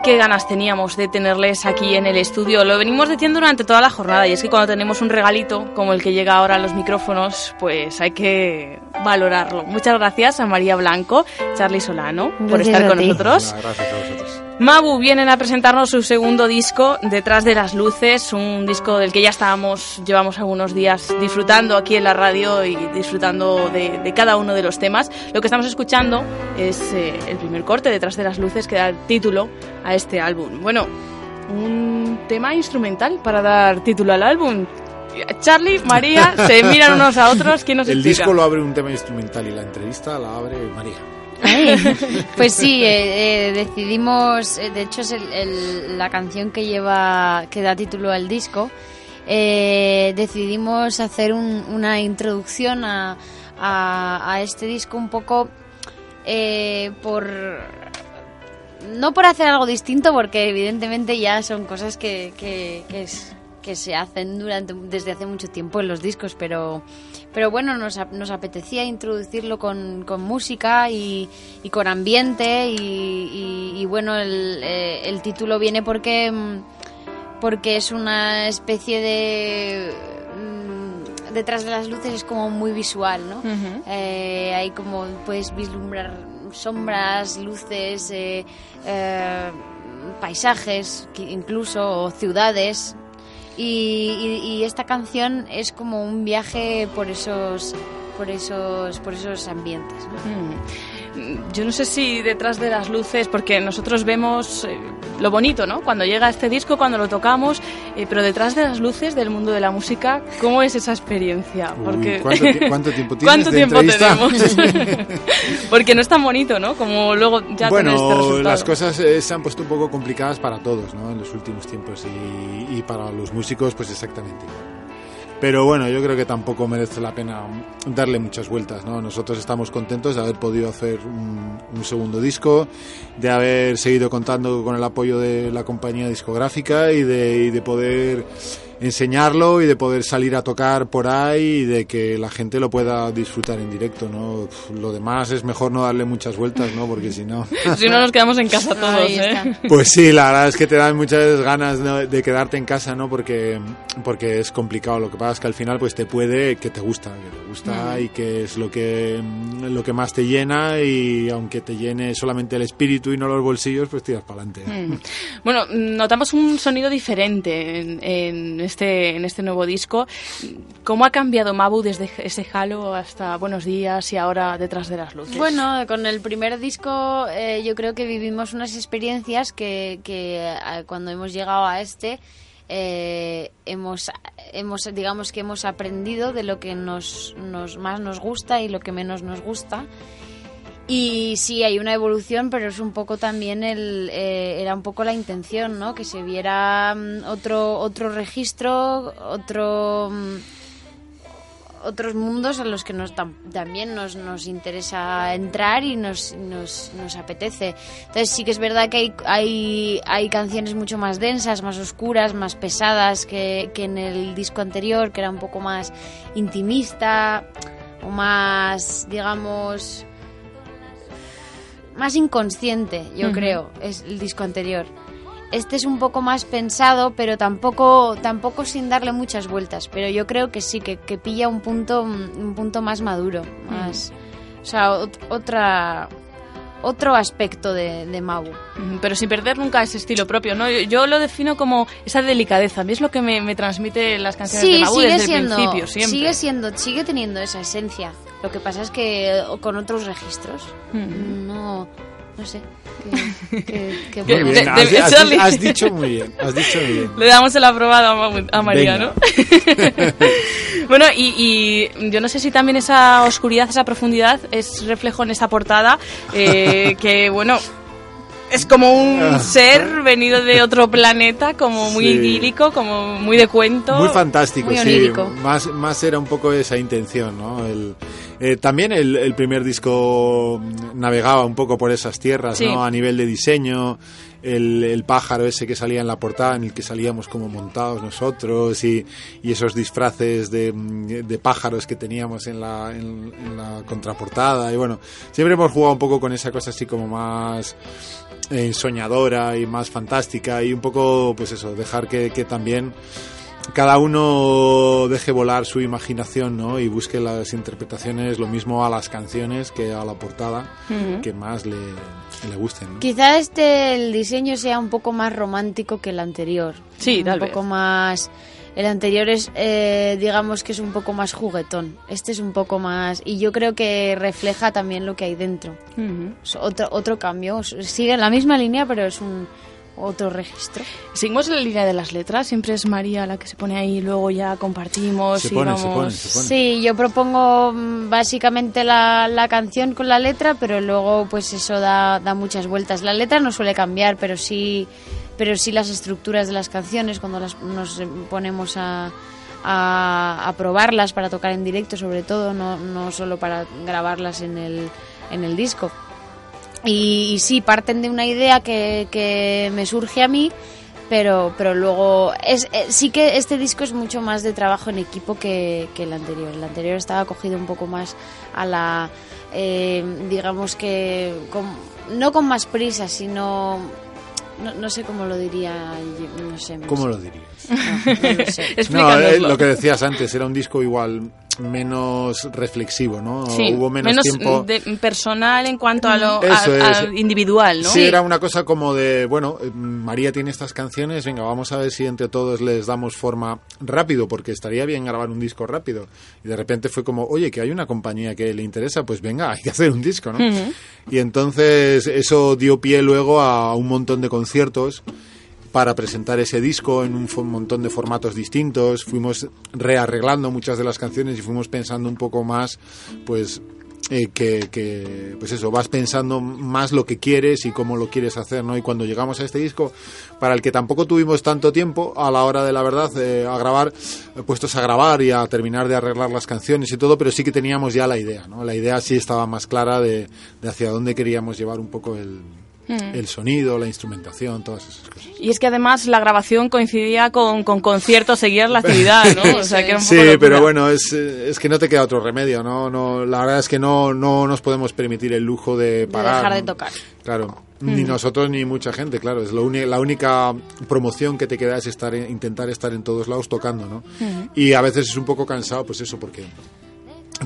[SPEAKER 4] Qué ganas teníamos de tenerles aquí en el estudio. Lo venimos diciendo durante toda la jornada y es que cuando tenemos un regalito como el que llega ahora a los micrófonos, pues hay que valorarlo. Muchas gracias a María Blanco, Charlie Solano, por
[SPEAKER 42] Gracias
[SPEAKER 4] estar
[SPEAKER 42] a
[SPEAKER 4] con
[SPEAKER 42] ti.
[SPEAKER 4] nosotros.
[SPEAKER 42] Gracias a vosotros.
[SPEAKER 4] Mabu vienen a presentarnos su segundo disco, Detrás de las Luces, un disco del que ya estábamos, llevamos algunos días disfrutando aquí en la radio y disfrutando de, de cada uno de los temas. Lo que estamos escuchando es eh, el primer corte, Detrás de las Luces, que da el título a este álbum. Bueno, un tema instrumental para dar título al álbum. Charlie, María, se miran unos a otros. ¿Quién nos
[SPEAKER 43] El
[SPEAKER 4] explica?
[SPEAKER 43] disco lo abre un tema instrumental y la entrevista la abre María.
[SPEAKER 42] Pues sí, eh, eh, decidimos, eh, de hecho es el- el- la canción que lleva, que da título al disco, eh, decidimos hacer un- una introducción a, a- a este disco un poco eh, por... No por hacer algo distinto, porque evidentemente ya son cosas que, que, que es- que se hacen durante, desde hace mucho tiempo en los discos, pero, pero bueno, nos, nos apetecía introducirlo con, con música y, y con ambiente y, y- y bueno, el, eh, el título viene porque, mm, porque es una especie de... mm, Detrás de las luces es como muy visual, ¿no? Eh, hay como puedes vislumbrar sombras, luces, eh, eh, paisajes, incluso o ciudades. Y, esta canción es como un viaje por esos, por esos, por esos ambientes.
[SPEAKER 4] Mm. Yo no sé si detrás de las luces, porque nosotros vemos eh, lo bonito, ¿no? Cuando llega este disco, cuando lo tocamos, eh, pero detrás de las luces del mundo de la música, ¿cómo es esa experiencia?
[SPEAKER 43] Uy,
[SPEAKER 4] Porque
[SPEAKER 43] ¿cuánto ti- cuánto tiempo tienes
[SPEAKER 4] ¿Cuánto
[SPEAKER 43] de
[SPEAKER 4] tiempo tenemos? porque no es tan bonito, ¿no? Como luego ya con este
[SPEAKER 43] bueno,
[SPEAKER 4] resultado.
[SPEAKER 43] las cosas eh, se han puesto un poco complicadas para todos, ¿no? En los últimos tiempos y, y para los músicos, pues exactamente igual. Pero bueno, yo creo que tampoco merece la pena darle muchas vueltas, ¿no? Nosotros estamos contentos de haber podido hacer un, un segundo disco, de haber seguido contando con el apoyo de la compañía discográfica y de, y de poder enseñarlo y de poder salir a tocar por ahí y de que la gente lo pueda disfrutar en directo, ¿no? Uf, Lo demás es mejor no darle muchas vueltas, ¿no? Porque si no...
[SPEAKER 4] si no nos quedamos en casa todos, ¿eh?
[SPEAKER 43] Pues sí, la verdad es que te dan muchas ganas ¿no? de quedarte en casa, ¿no? Porque, porque es complicado. Lo que pasa es que al final pues te puede que te gusta, que te gusta
[SPEAKER 4] Mm.
[SPEAKER 43] y que es lo que, lo que más te llena y aunque te llene solamente el espíritu y no los bolsillos, pues tiras para adelante.
[SPEAKER 4] Mm. Bueno, notamos un sonido diferente en, en este, en este nuevo disco. ¿Cómo ha cambiado Mabu desde ese Halo hasta Buenos Días y ahora Detrás de las Luces?
[SPEAKER 42] Bueno, con el primer disco eh, yo creo que vivimos unas experiencias que, que eh, cuando hemos llegado a este eh, hemos, hemos, digamos que hemos aprendido de lo que nos, nos más nos gusta y lo que menos nos gusta. Y sí, hay una evolución, pero es un poco también el, eh, era un poco la intención, ¿no? Que se viera mm, otro otro registro, otro mm, otros mundos a los que nos tam- también nos, nos interesa entrar y nos, nos, nos apetece. Entonces sí que es verdad que hay, hay, hay canciones mucho más densas, más oscuras, más pesadas que, que en el disco anterior, que era un poco más intimista o más, digamos, más inconsciente, yo creo, es el disco anterior. Este es un poco más pensado, pero tampoco, tampoco sin darle muchas vueltas. Pero yo creo que sí, que, que pilla un punto, un punto más maduro, más, o sea, ot- otra, otro aspecto de, de Mau.
[SPEAKER 4] Pero sin perder nunca ese estilo propio, ¿no? Yo, lo defino como esa delicadeza. A mí es lo que me, me transmite las canciones de
[SPEAKER 42] Sí,
[SPEAKER 4] Mabu
[SPEAKER 42] sigue
[SPEAKER 4] desde
[SPEAKER 42] siendo,
[SPEAKER 4] el principio, siempre.
[SPEAKER 42] sigue siendo, sigue teniendo esa esencia. Lo que pasa es que con otros registros,
[SPEAKER 4] Mm.
[SPEAKER 42] no, no sé. Que, que- que
[SPEAKER 43] bien, has, has- has dicho muy bien, has dicho muy bien.
[SPEAKER 4] Le damos el aprobado a, María,
[SPEAKER 43] Venga.
[SPEAKER 4] ¿no? bueno, y, y yo no sé si también esa oscuridad, esa profundidad es reflejo en esta portada, eh, que bueno, es como un
[SPEAKER 43] Ah.
[SPEAKER 4] ser venido de otro planeta, como muy
[SPEAKER 43] Sí.
[SPEAKER 4] idílico, como muy de cuento.
[SPEAKER 43] Muy fantástico,
[SPEAKER 4] muy
[SPEAKER 43] sí. Más, más era un poco esa intención, ¿no? El, eh, también el, el primer disco navegaba un poco por esas tierras,
[SPEAKER 4] Sí.
[SPEAKER 43] ¿no? A nivel de diseño, el, el pájaro ese que salía en la portada, en el que salíamos como montados nosotros, y, y esos disfraces de, de pájaros que teníamos en la, en, en la contraportada. Y bueno, siempre hemos jugado un poco con esa cosa así como más eh, soñadora y más fantástica y un poco, pues eso, dejar que, que también cada uno deje volar su imaginación ¿no? y busque las interpretaciones, lo mismo a las canciones que a la portada, que más le, le gusten. ¿no?
[SPEAKER 42] Quizá este el diseño sea un poco más romántico que el anterior.
[SPEAKER 4] Sí,
[SPEAKER 42] un
[SPEAKER 4] tal
[SPEAKER 42] poco
[SPEAKER 4] vez.
[SPEAKER 42] más. El anterior es, eh, digamos que es un poco más juguetón. Este es un poco más. Y yo creo que refleja también lo que hay dentro. Es otro, otro cambio. Sigue en la misma línea, pero es un otro registro.
[SPEAKER 4] Seguimos en la línea de las letras, siempre es María la que se pone ahí, luego ya compartimos
[SPEAKER 43] Se
[SPEAKER 4] y
[SPEAKER 43] pone,
[SPEAKER 4] vamos...
[SPEAKER 43] se pone, se pone.
[SPEAKER 42] Sí, yo propongo mm, básicamente la, la canción con la letra, pero luego pues eso da, da muchas vueltas. La letra no suele cambiar, pero sí, pero sí las estructuras de las canciones cuando las, nos ponemos a, a, a probarlas para tocar en directo, sobre todo, no, no solo para grabarlas en el, en el disco. Y, y sí, parten de una idea que, que me surge a mí, pero, pero luego es, eh, sí que este disco es mucho más de trabajo en equipo que, que el anterior. El anterior estaba cogido un poco más a la, eh, digamos que, con- no con más prisa, sino, no, no sé cómo lo diría, no sé. no
[SPEAKER 43] ¿Cómo
[SPEAKER 42] sé.
[SPEAKER 43] lo dirías?
[SPEAKER 42] No, no lo sé.
[SPEAKER 43] No, eh, lo que decías antes, era un disco igual menos reflexivo, ¿no?
[SPEAKER 4] Sí,
[SPEAKER 43] Hubo menos, tiempo.
[SPEAKER 4] de- personal en cuanto a lo
[SPEAKER 43] Eso
[SPEAKER 4] a-
[SPEAKER 43] es.
[SPEAKER 4] a individual, ¿no?
[SPEAKER 43] Sí, era una cosa como de, bueno, eh, María tiene estas canciones, venga, vamos a ver si entre todos les damos forma rápido, porque estaría bien grabar un disco rápido. Y de repente fue como, oye, que hay una compañía que le interesa, pues venga, hay que hacer un disco, ¿no? Y entonces eso dio pie luego a un montón de conciertos para presentar ese disco en un montón de formatos distintos. Fuimos rearreglando muchas de las canciones y fuimos pensando un poco más, pues eh, que, que, pues eso, vas pensando más lo que quieres y cómo lo quieres hacer, ¿no? Y cuando llegamos a este disco, para el que tampoco tuvimos tanto tiempo, a la hora de la verdad, eh, a grabar, eh, puestos a grabar y a terminar de arreglar las canciones y todo, pero sí que teníamos ya la idea, ¿no? La idea sí estaba más clara de, de hacia dónde queríamos llevar un poco el,
[SPEAKER 4] Mm.
[SPEAKER 43] el sonido, la instrumentación, todas esas cosas.
[SPEAKER 4] Y es que además la grabación coincidía con, con conciertos, seguías la actividad, ¿no? O sea, que un poco
[SPEAKER 43] Sí,
[SPEAKER 4] locura.
[SPEAKER 43] pero bueno, es, es que no te queda otro remedio, ¿no? no La verdad es que no, no nos podemos permitir el lujo de
[SPEAKER 42] De
[SPEAKER 43] parar.
[SPEAKER 42] dejar de tocar.
[SPEAKER 43] Claro, ni
[SPEAKER 42] Mm.
[SPEAKER 43] nosotros ni mucha gente, claro. Es lo la única promoción que te queda es estar en- intentar estar en todos lados tocando, ¿no?
[SPEAKER 4] Ujú.
[SPEAKER 43] Y a veces es un poco cansado, pues eso, porque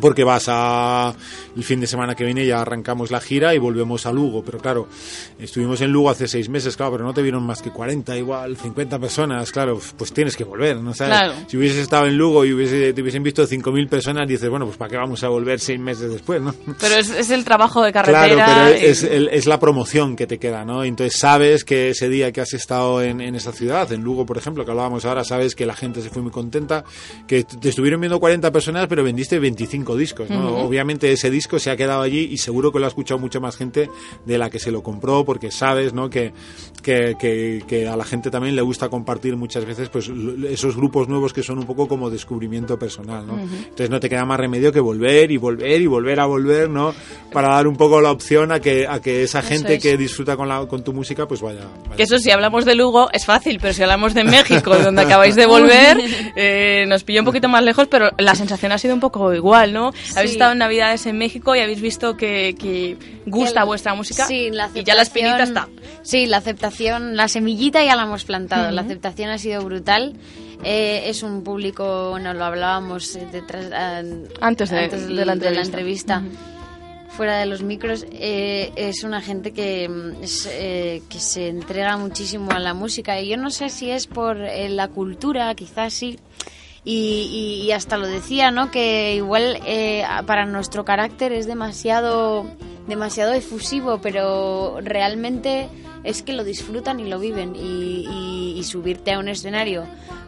[SPEAKER 43] porque vas a el fin de semana que viene ya arrancamos la gira y volvemos a Lugo, pero claro, estuvimos en Lugo hace seis meses, claro, pero no te vieron más que 40, igual 50 personas, claro, pues tienes que volver, ¿no sabes?
[SPEAKER 4] Claro.
[SPEAKER 43] Si hubieses estado en Lugo y hubiese, te hubiesen visto 5.000 personas, dices, bueno, pues ¿para qué vamos a volver seis meses después, no?
[SPEAKER 4] Pero es, es el trabajo de
[SPEAKER 43] Claro,
[SPEAKER 4] carretera.
[SPEAKER 43] pero
[SPEAKER 4] y-
[SPEAKER 43] es, el- es la promoción que te queda, ¿no? Entonces sabes que ese día que has estado en, en esa ciudad, en Lugo, por ejemplo, que hablábamos ahora, sabes que la gente se fue muy contenta, que te estuvieron viendo 40 personas, pero vendiste 25 cinco discos, ¿no? Obviamente ese disco se ha quedado allí y seguro que lo ha escuchado mucha más gente de la que se lo compró porque sabes, ¿no? Que, que, que, que a la gente también le gusta compartir muchas veces pues esos grupos nuevos que son un poco como descubrimiento personal, ¿no?
[SPEAKER 4] Ujú.
[SPEAKER 43] Entonces no te queda más remedio que volver y volver y volver a volver, ¿no? Para dar un poco la opción a que, a que esa
[SPEAKER 4] Eso
[SPEAKER 43] gente
[SPEAKER 4] es.
[SPEAKER 43] que disfruta con, la, con tu música pues vaya, vaya
[SPEAKER 4] Que eso si hablamos de Lugo es fácil, pero si hablamos de México, de donde acabáis de volver, eh, nos pilló un poquito más lejos, pero la sensación ha sido un poco igual, ¿no? Habéis
[SPEAKER 42] Sí.
[SPEAKER 4] estado en Navidades en México y habéis visto que, que gusta
[SPEAKER 42] El-
[SPEAKER 4] vuestra música
[SPEAKER 42] Sí, la
[SPEAKER 4] y ya la espinita está.
[SPEAKER 42] Sí, la aceptación, la semillita ya la hemos plantado. La aceptación ha sido brutal. Eh, es un público, bueno, lo hablábamos eh, detrás, ah,
[SPEAKER 4] Antes de- de la entrevista.
[SPEAKER 42] entrevista, Fuera de los micros, eh, es una gente que, mm, es, eh, que se entrega muchísimo a la música. Y yo no sé si es por eh, la cultura, quizás sí. Y, y- y hasta lo decía, ¿no? Que igual para nuestro carácter es demasiado, demasiado efusivo, pero realmente es que lo disfrutan y lo viven. Y, y- y subirte a un escenario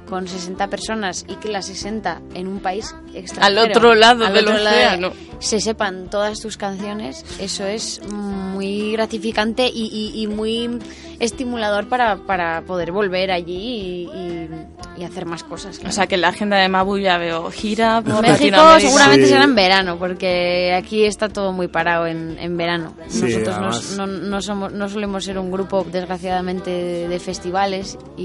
[SPEAKER 42] con 60 personas y que las 60 en un país extranjero,
[SPEAKER 4] otro lado
[SPEAKER 42] al
[SPEAKER 4] del
[SPEAKER 42] otro lado,
[SPEAKER 4] océano.
[SPEAKER 42] se sepan todas tus canciones, eso es muy gratificante y, y- y muy estimulador para, para poder volver allí y, y- y hacer más cosas.
[SPEAKER 4] O sea que en la agenda de Mabu ya veo gira por
[SPEAKER 42] México seguramente
[SPEAKER 43] Sí.
[SPEAKER 42] será en verano, porque aquí está todo muy parado en, en verano.
[SPEAKER 43] Sí,
[SPEAKER 42] Nosotros no, no, no somos, no solemos ser un grupo, desgraciadamente, de, de festivales y,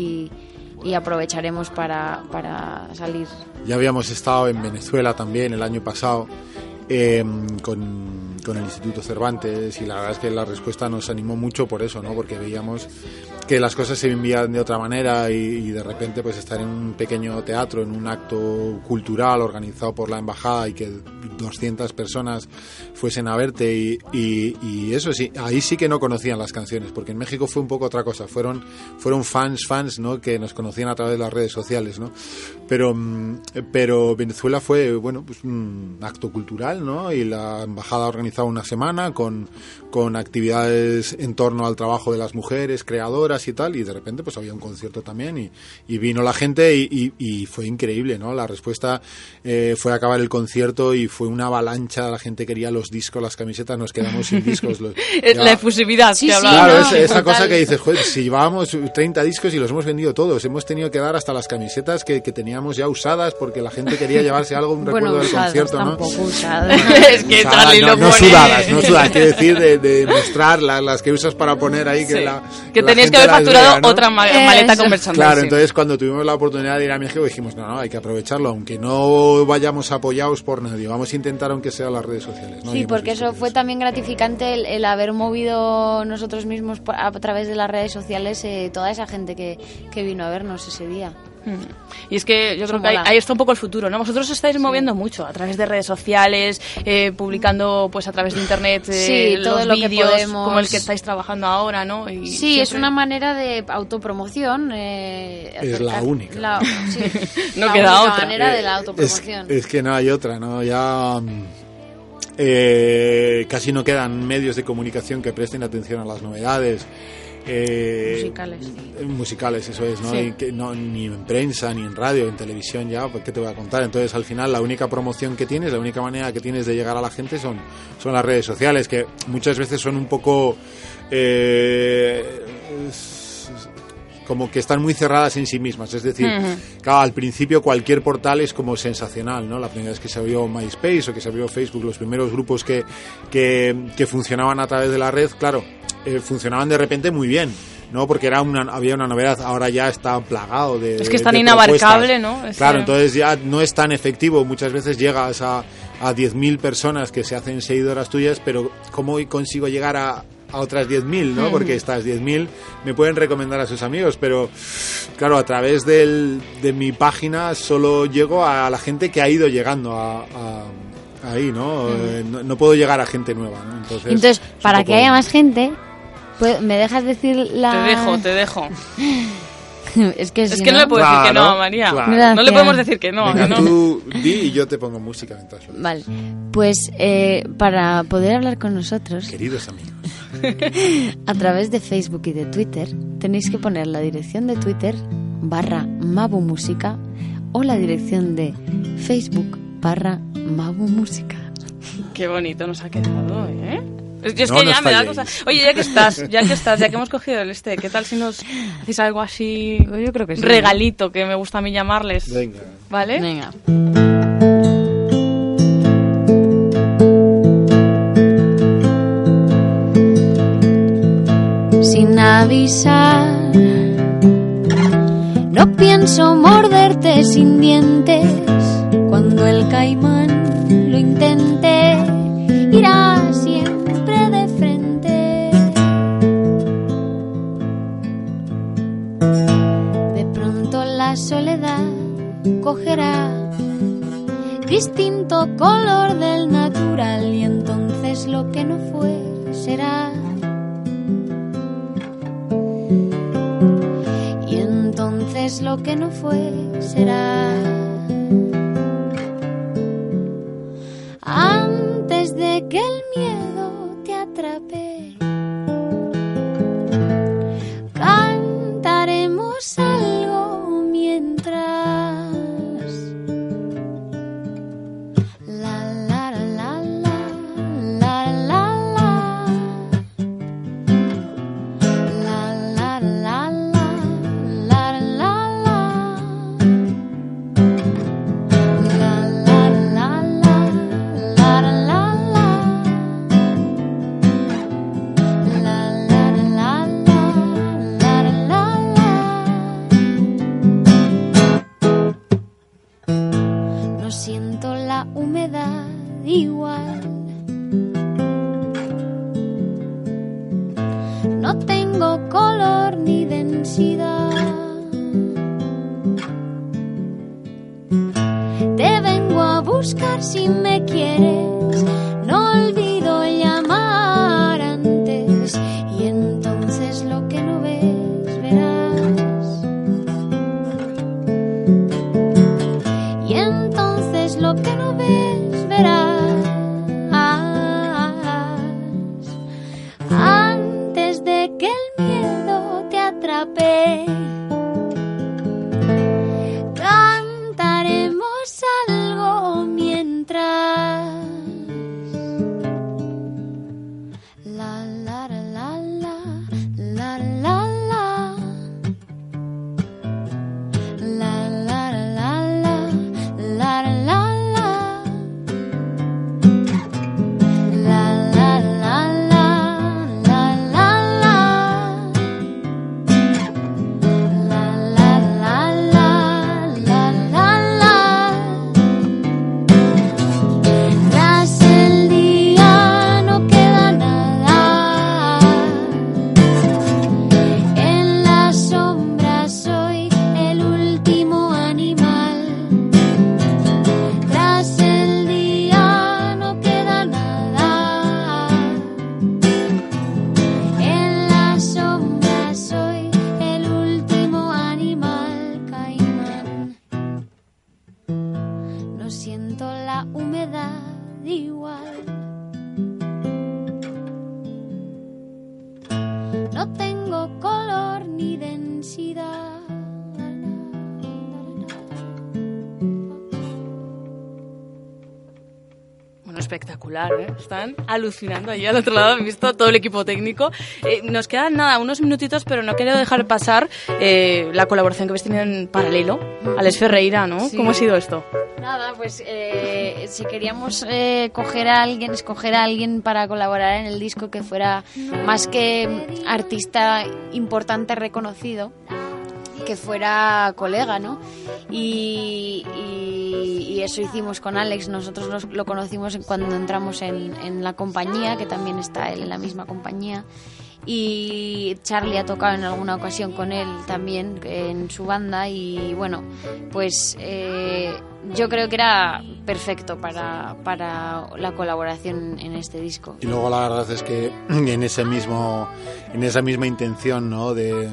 [SPEAKER 42] y aprovecharemos para, para salir.
[SPEAKER 43] Ya habíamos estado en Venezuela también el año pasado eh, con, con el Instituto Cervantes y la verdad es que la respuesta nos animó mucho por eso, ¿no? Porque veíamos que las cosas se vivían de otra manera y, y de repente pues estar en un pequeño teatro, en un acto cultural organizado por la embajada y que 200 personas fuesen a verte y, y- y eso sí, ahí sí que no conocían las canciones, porque en México fue un poco otra cosa, fueron, fueron fans, fans, ¿no? Que nos conocían a través de las redes sociales, ¿no? Pero, mm, pero Venezuela fue, bueno, pues un acto cultural, ¿no? Y la embajada ha organizado una semana con, con actividades en torno al trabajo de las mujeres, creadoras y tal, y de repente pues había un concierto también y, y vino la gente y, y- y fue increíble, ¿no? La respuesta eh, fue acabar el concierto y fue una avalancha, la gente quería los discos, las camisetas, nos quedamos sin discos. los- ya-
[SPEAKER 4] la efusividad que hablaba.
[SPEAKER 43] Claro,
[SPEAKER 4] ¿no?
[SPEAKER 43] es- esa cosa que dices, joder, si llevábamos 30 discos y los hemos vendido todos, hemos tenido que dar hasta las camisetas que, que teníamos ya usadas porque la gente quería llevarse algo, un
[SPEAKER 42] Bueno,
[SPEAKER 43] recuerdo del
[SPEAKER 42] usadas,
[SPEAKER 43] concierto, ¿no?
[SPEAKER 42] usadas.
[SPEAKER 4] es que
[SPEAKER 43] Usadas,
[SPEAKER 4] Charlie
[SPEAKER 43] no,
[SPEAKER 4] lo
[SPEAKER 43] no
[SPEAKER 4] pone...
[SPEAKER 43] sudadas, no sudadas, quiero decir de, de mostrar la- las que usas para poner ahí que
[SPEAKER 4] Sí.
[SPEAKER 43] la
[SPEAKER 4] Que tenías que haber facturado otra ma- maleta con merchandising.
[SPEAKER 43] Claro, entonces cuando tuvimos la oportunidad de ir a México dijimos, no, no, hay que aprovecharlo, aunque no vayamos apoyados por nadie, vamos a intentar aunque sea las redes sociales.
[SPEAKER 42] Sí, porque eso fue también gratificante el, el haber movido nosotros mismos a través de las redes sociales eh, toda esa gente que, que vino a vernos ese día.
[SPEAKER 4] Y es que yo
[SPEAKER 42] Eso
[SPEAKER 4] creo que ahí, está un poco el futuro, ¿no? Vosotros os estáis moviendo mucho a través de redes sociales, eh, publicando pues a través de internet eh,
[SPEAKER 42] Sí, todo
[SPEAKER 4] los
[SPEAKER 42] lo que
[SPEAKER 4] vídeos
[SPEAKER 42] podemos.
[SPEAKER 4] como el que estáis trabajando ahora, ¿no? Y
[SPEAKER 42] Sí, es una manera de autopromoción. eh,
[SPEAKER 43] Es la única.
[SPEAKER 42] la- sí,
[SPEAKER 4] No
[SPEAKER 42] la
[SPEAKER 4] queda
[SPEAKER 42] única
[SPEAKER 4] otra.
[SPEAKER 42] manera de la
[SPEAKER 43] Eh,
[SPEAKER 42] autopromoción.
[SPEAKER 43] Es, es que no hay otra, ¿no? Ya mm, eh, casi no quedan medios de comunicación que presten atención a las novedades. Eh,
[SPEAKER 42] Musicales.
[SPEAKER 43] musicales, eso es, ¿no?
[SPEAKER 42] Sí.
[SPEAKER 43] Que no ni en prensa, ni en radio, en televisión ya, pues qué te voy a contar. Entonces, al final, la única promoción que tienes, la única manera que tienes de llegar a la gente son, son las redes sociales, que muchas veces son un poco... eh, como que están muy cerradas en sí mismas, es decir, claro, al principio cualquier portal es como sensacional, ¿no? La primera vez que se abrió MySpace o que se abrió Facebook, los primeros grupos que, que, que funcionaban a través de la red, claro, eh, funcionaban de repente muy bien, ¿no? Porque era una, había una novedad, ahora ya está plagado de...
[SPEAKER 4] Es que es tan inabarcable. ¿no? Es,
[SPEAKER 43] Claro, entonces ya no es tan efectivo, muchas veces llegas a, a 10.000 personas que se hacen seguidoras tuyas, pero ¿cómo consigo llegar a, a otras 10.000, ¿no? Porque estas 10.000 me pueden recomendar a sus amigos, pero claro, a través del, de mi página solo llego a la gente que ha ido llegando a, a- ahí. Eh, no? no puedo llegar a gente nueva, ¿no? Entonces,
[SPEAKER 42] Entonces, para
[SPEAKER 43] poco-
[SPEAKER 42] que haya más gente, ¿me dejas decir la...?
[SPEAKER 4] Te dejo, te dejo.
[SPEAKER 42] es que,
[SPEAKER 4] Es
[SPEAKER 42] si
[SPEAKER 4] que no le puedo decir que no, María.
[SPEAKER 43] claro.
[SPEAKER 4] No le podemos decir que no.
[SPEAKER 43] Venga,
[SPEAKER 4] que no.
[SPEAKER 43] tú di y yo te pongo música mientras lo
[SPEAKER 42] Vale, pues eh, para poder hablar con nosotros,
[SPEAKER 43] Queridos amigos.
[SPEAKER 42] a través de Facebook y de Twitter, tenéis que poner la dirección de Twitter barra Mabu Música o la dirección de Facebook barra Mabu Música.
[SPEAKER 4] Qué bonito nos ha quedado, ¿eh? Es que, es
[SPEAKER 43] No,
[SPEAKER 4] que
[SPEAKER 43] no
[SPEAKER 4] ya me da cosa. Oye, ya que estás, ya que estás, ya que hemos cogido el este, ¿qué tal si nos hacéis algo así?
[SPEAKER 42] Yo creo que sí.
[SPEAKER 4] Regalito, que me gusta a mí llamarles.
[SPEAKER 43] Venga.
[SPEAKER 4] ¿Vale?
[SPEAKER 42] Venga. Sin avisar, no pienso morderte sin dientes. Cuando el caimán cogerá distinto color del natural y entonces lo que no fue será. Y entonces lo que no fue será. Antes de que el miedo te atrape,
[SPEAKER 4] espectacular, ¿eh? Están alucinando allí al otro lado, han visto todo el equipo técnico. Eh, nos quedan nada, unos minutitos, pero no quiero dejar pasar eh, la colaboración que habéis tenido en paralelo. Alex Ferreira, ¿no?
[SPEAKER 42] Sí.
[SPEAKER 4] ¿Cómo ha sido esto?
[SPEAKER 42] Nada, pues eh, si queríamos eh, coger a alguien, escoger a alguien para colaborar en el disco que fuera más que artista importante, reconocido, que fuera colega, ¿no? Y, y- y eso hicimos con Alex. Nosotros nos- lo conocimos cuando entramos en, en la compañía, que también está él en la misma compañía. Y Charlie ha tocado en alguna ocasión con él también en su banda. Y bueno, pues eh, yo creo que era perfecto para, para la colaboración en este disco.
[SPEAKER 43] Y luego la verdad es que en ese mismo, en esa misma intención, ¿no? De,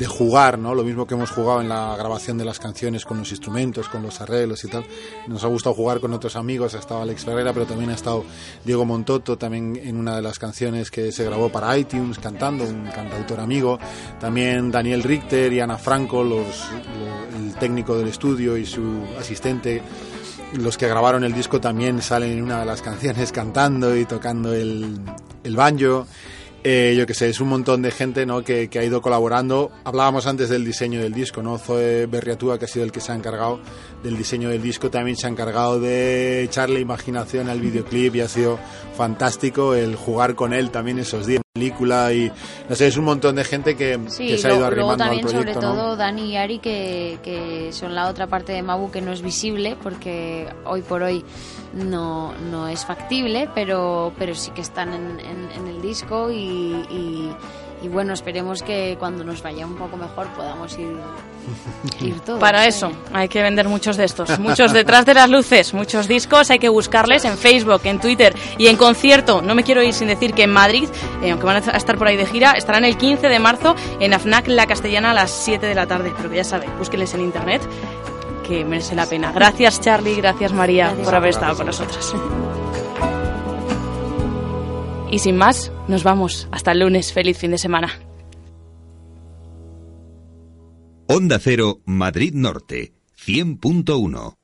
[SPEAKER 43] de jugar, ¿no? Lo mismo que hemos jugado en la grabación de las canciones con los instrumentos, con los arreglos y tal. Nos ha gustado jugar con otros amigos, ha estado Alex Ferreira, pero también ha estado Diego Montoto, también en una de las canciones que se grabó para iTunes, cantando, un cantautor amigo. También Daniel Richter y Ana Franco, los, lo- el técnico del estudio y su asistente los que grabaron el disco también salen en una de las canciones cantando y tocando el, el banjo. Eh, yo que sé, es un montón de gente ¿no? que, que, ha ido colaborando. Hablábamos antes del diseño del disco, ¿no? Zoe Berriatúa, que ha sido el que se ha encargado del diseño del disco, también se ha encargado de echarle imaginación al videoclip y ha sido fantástico el jugar con él también esos días película y no sé, es un montón de gente que,
[SPEAKER 42] sí,
[SPEAKER 43] se ha ido arrimando
[SPEAKER 42] también,
[SPEAKER 43] al proyecto.
[SPEAKER 42] Sobre todo Dani y Ari, que, que son la otra parte de Mabu que no es visible porque hoy por hoy no, no es factible, pero, pero sí que están en, en, en el disco y, y, y, bueno, esperemos que cuando nos vaya un poco mejor podamos ir, ir todos.
[SPEAKER 4] Para eso hay que vender muchos de estos, muchos detrás de las luces, muchos discos, hay que buscarles en Facebook, en Twitter y en concierto. No me quiero ir sin decir que en Madrid, eh, aunque van a estar por ahí de gira, estarán el 15 de marzo en AFNAC La Castellana a las 7 de la tarde, pero que ya saben, búsquenles en internet que merece la pena. Gracias Charlie, gracias María
[SPEAKER 42] Gracias.
[SPEAKER 4] por haber estado con nosotras. Y sin más, nos vamos. Hasta el lunes. Feliz fin de semana.
[SPEAKER 44] Onda Cero, Madrid Norte, 100.1.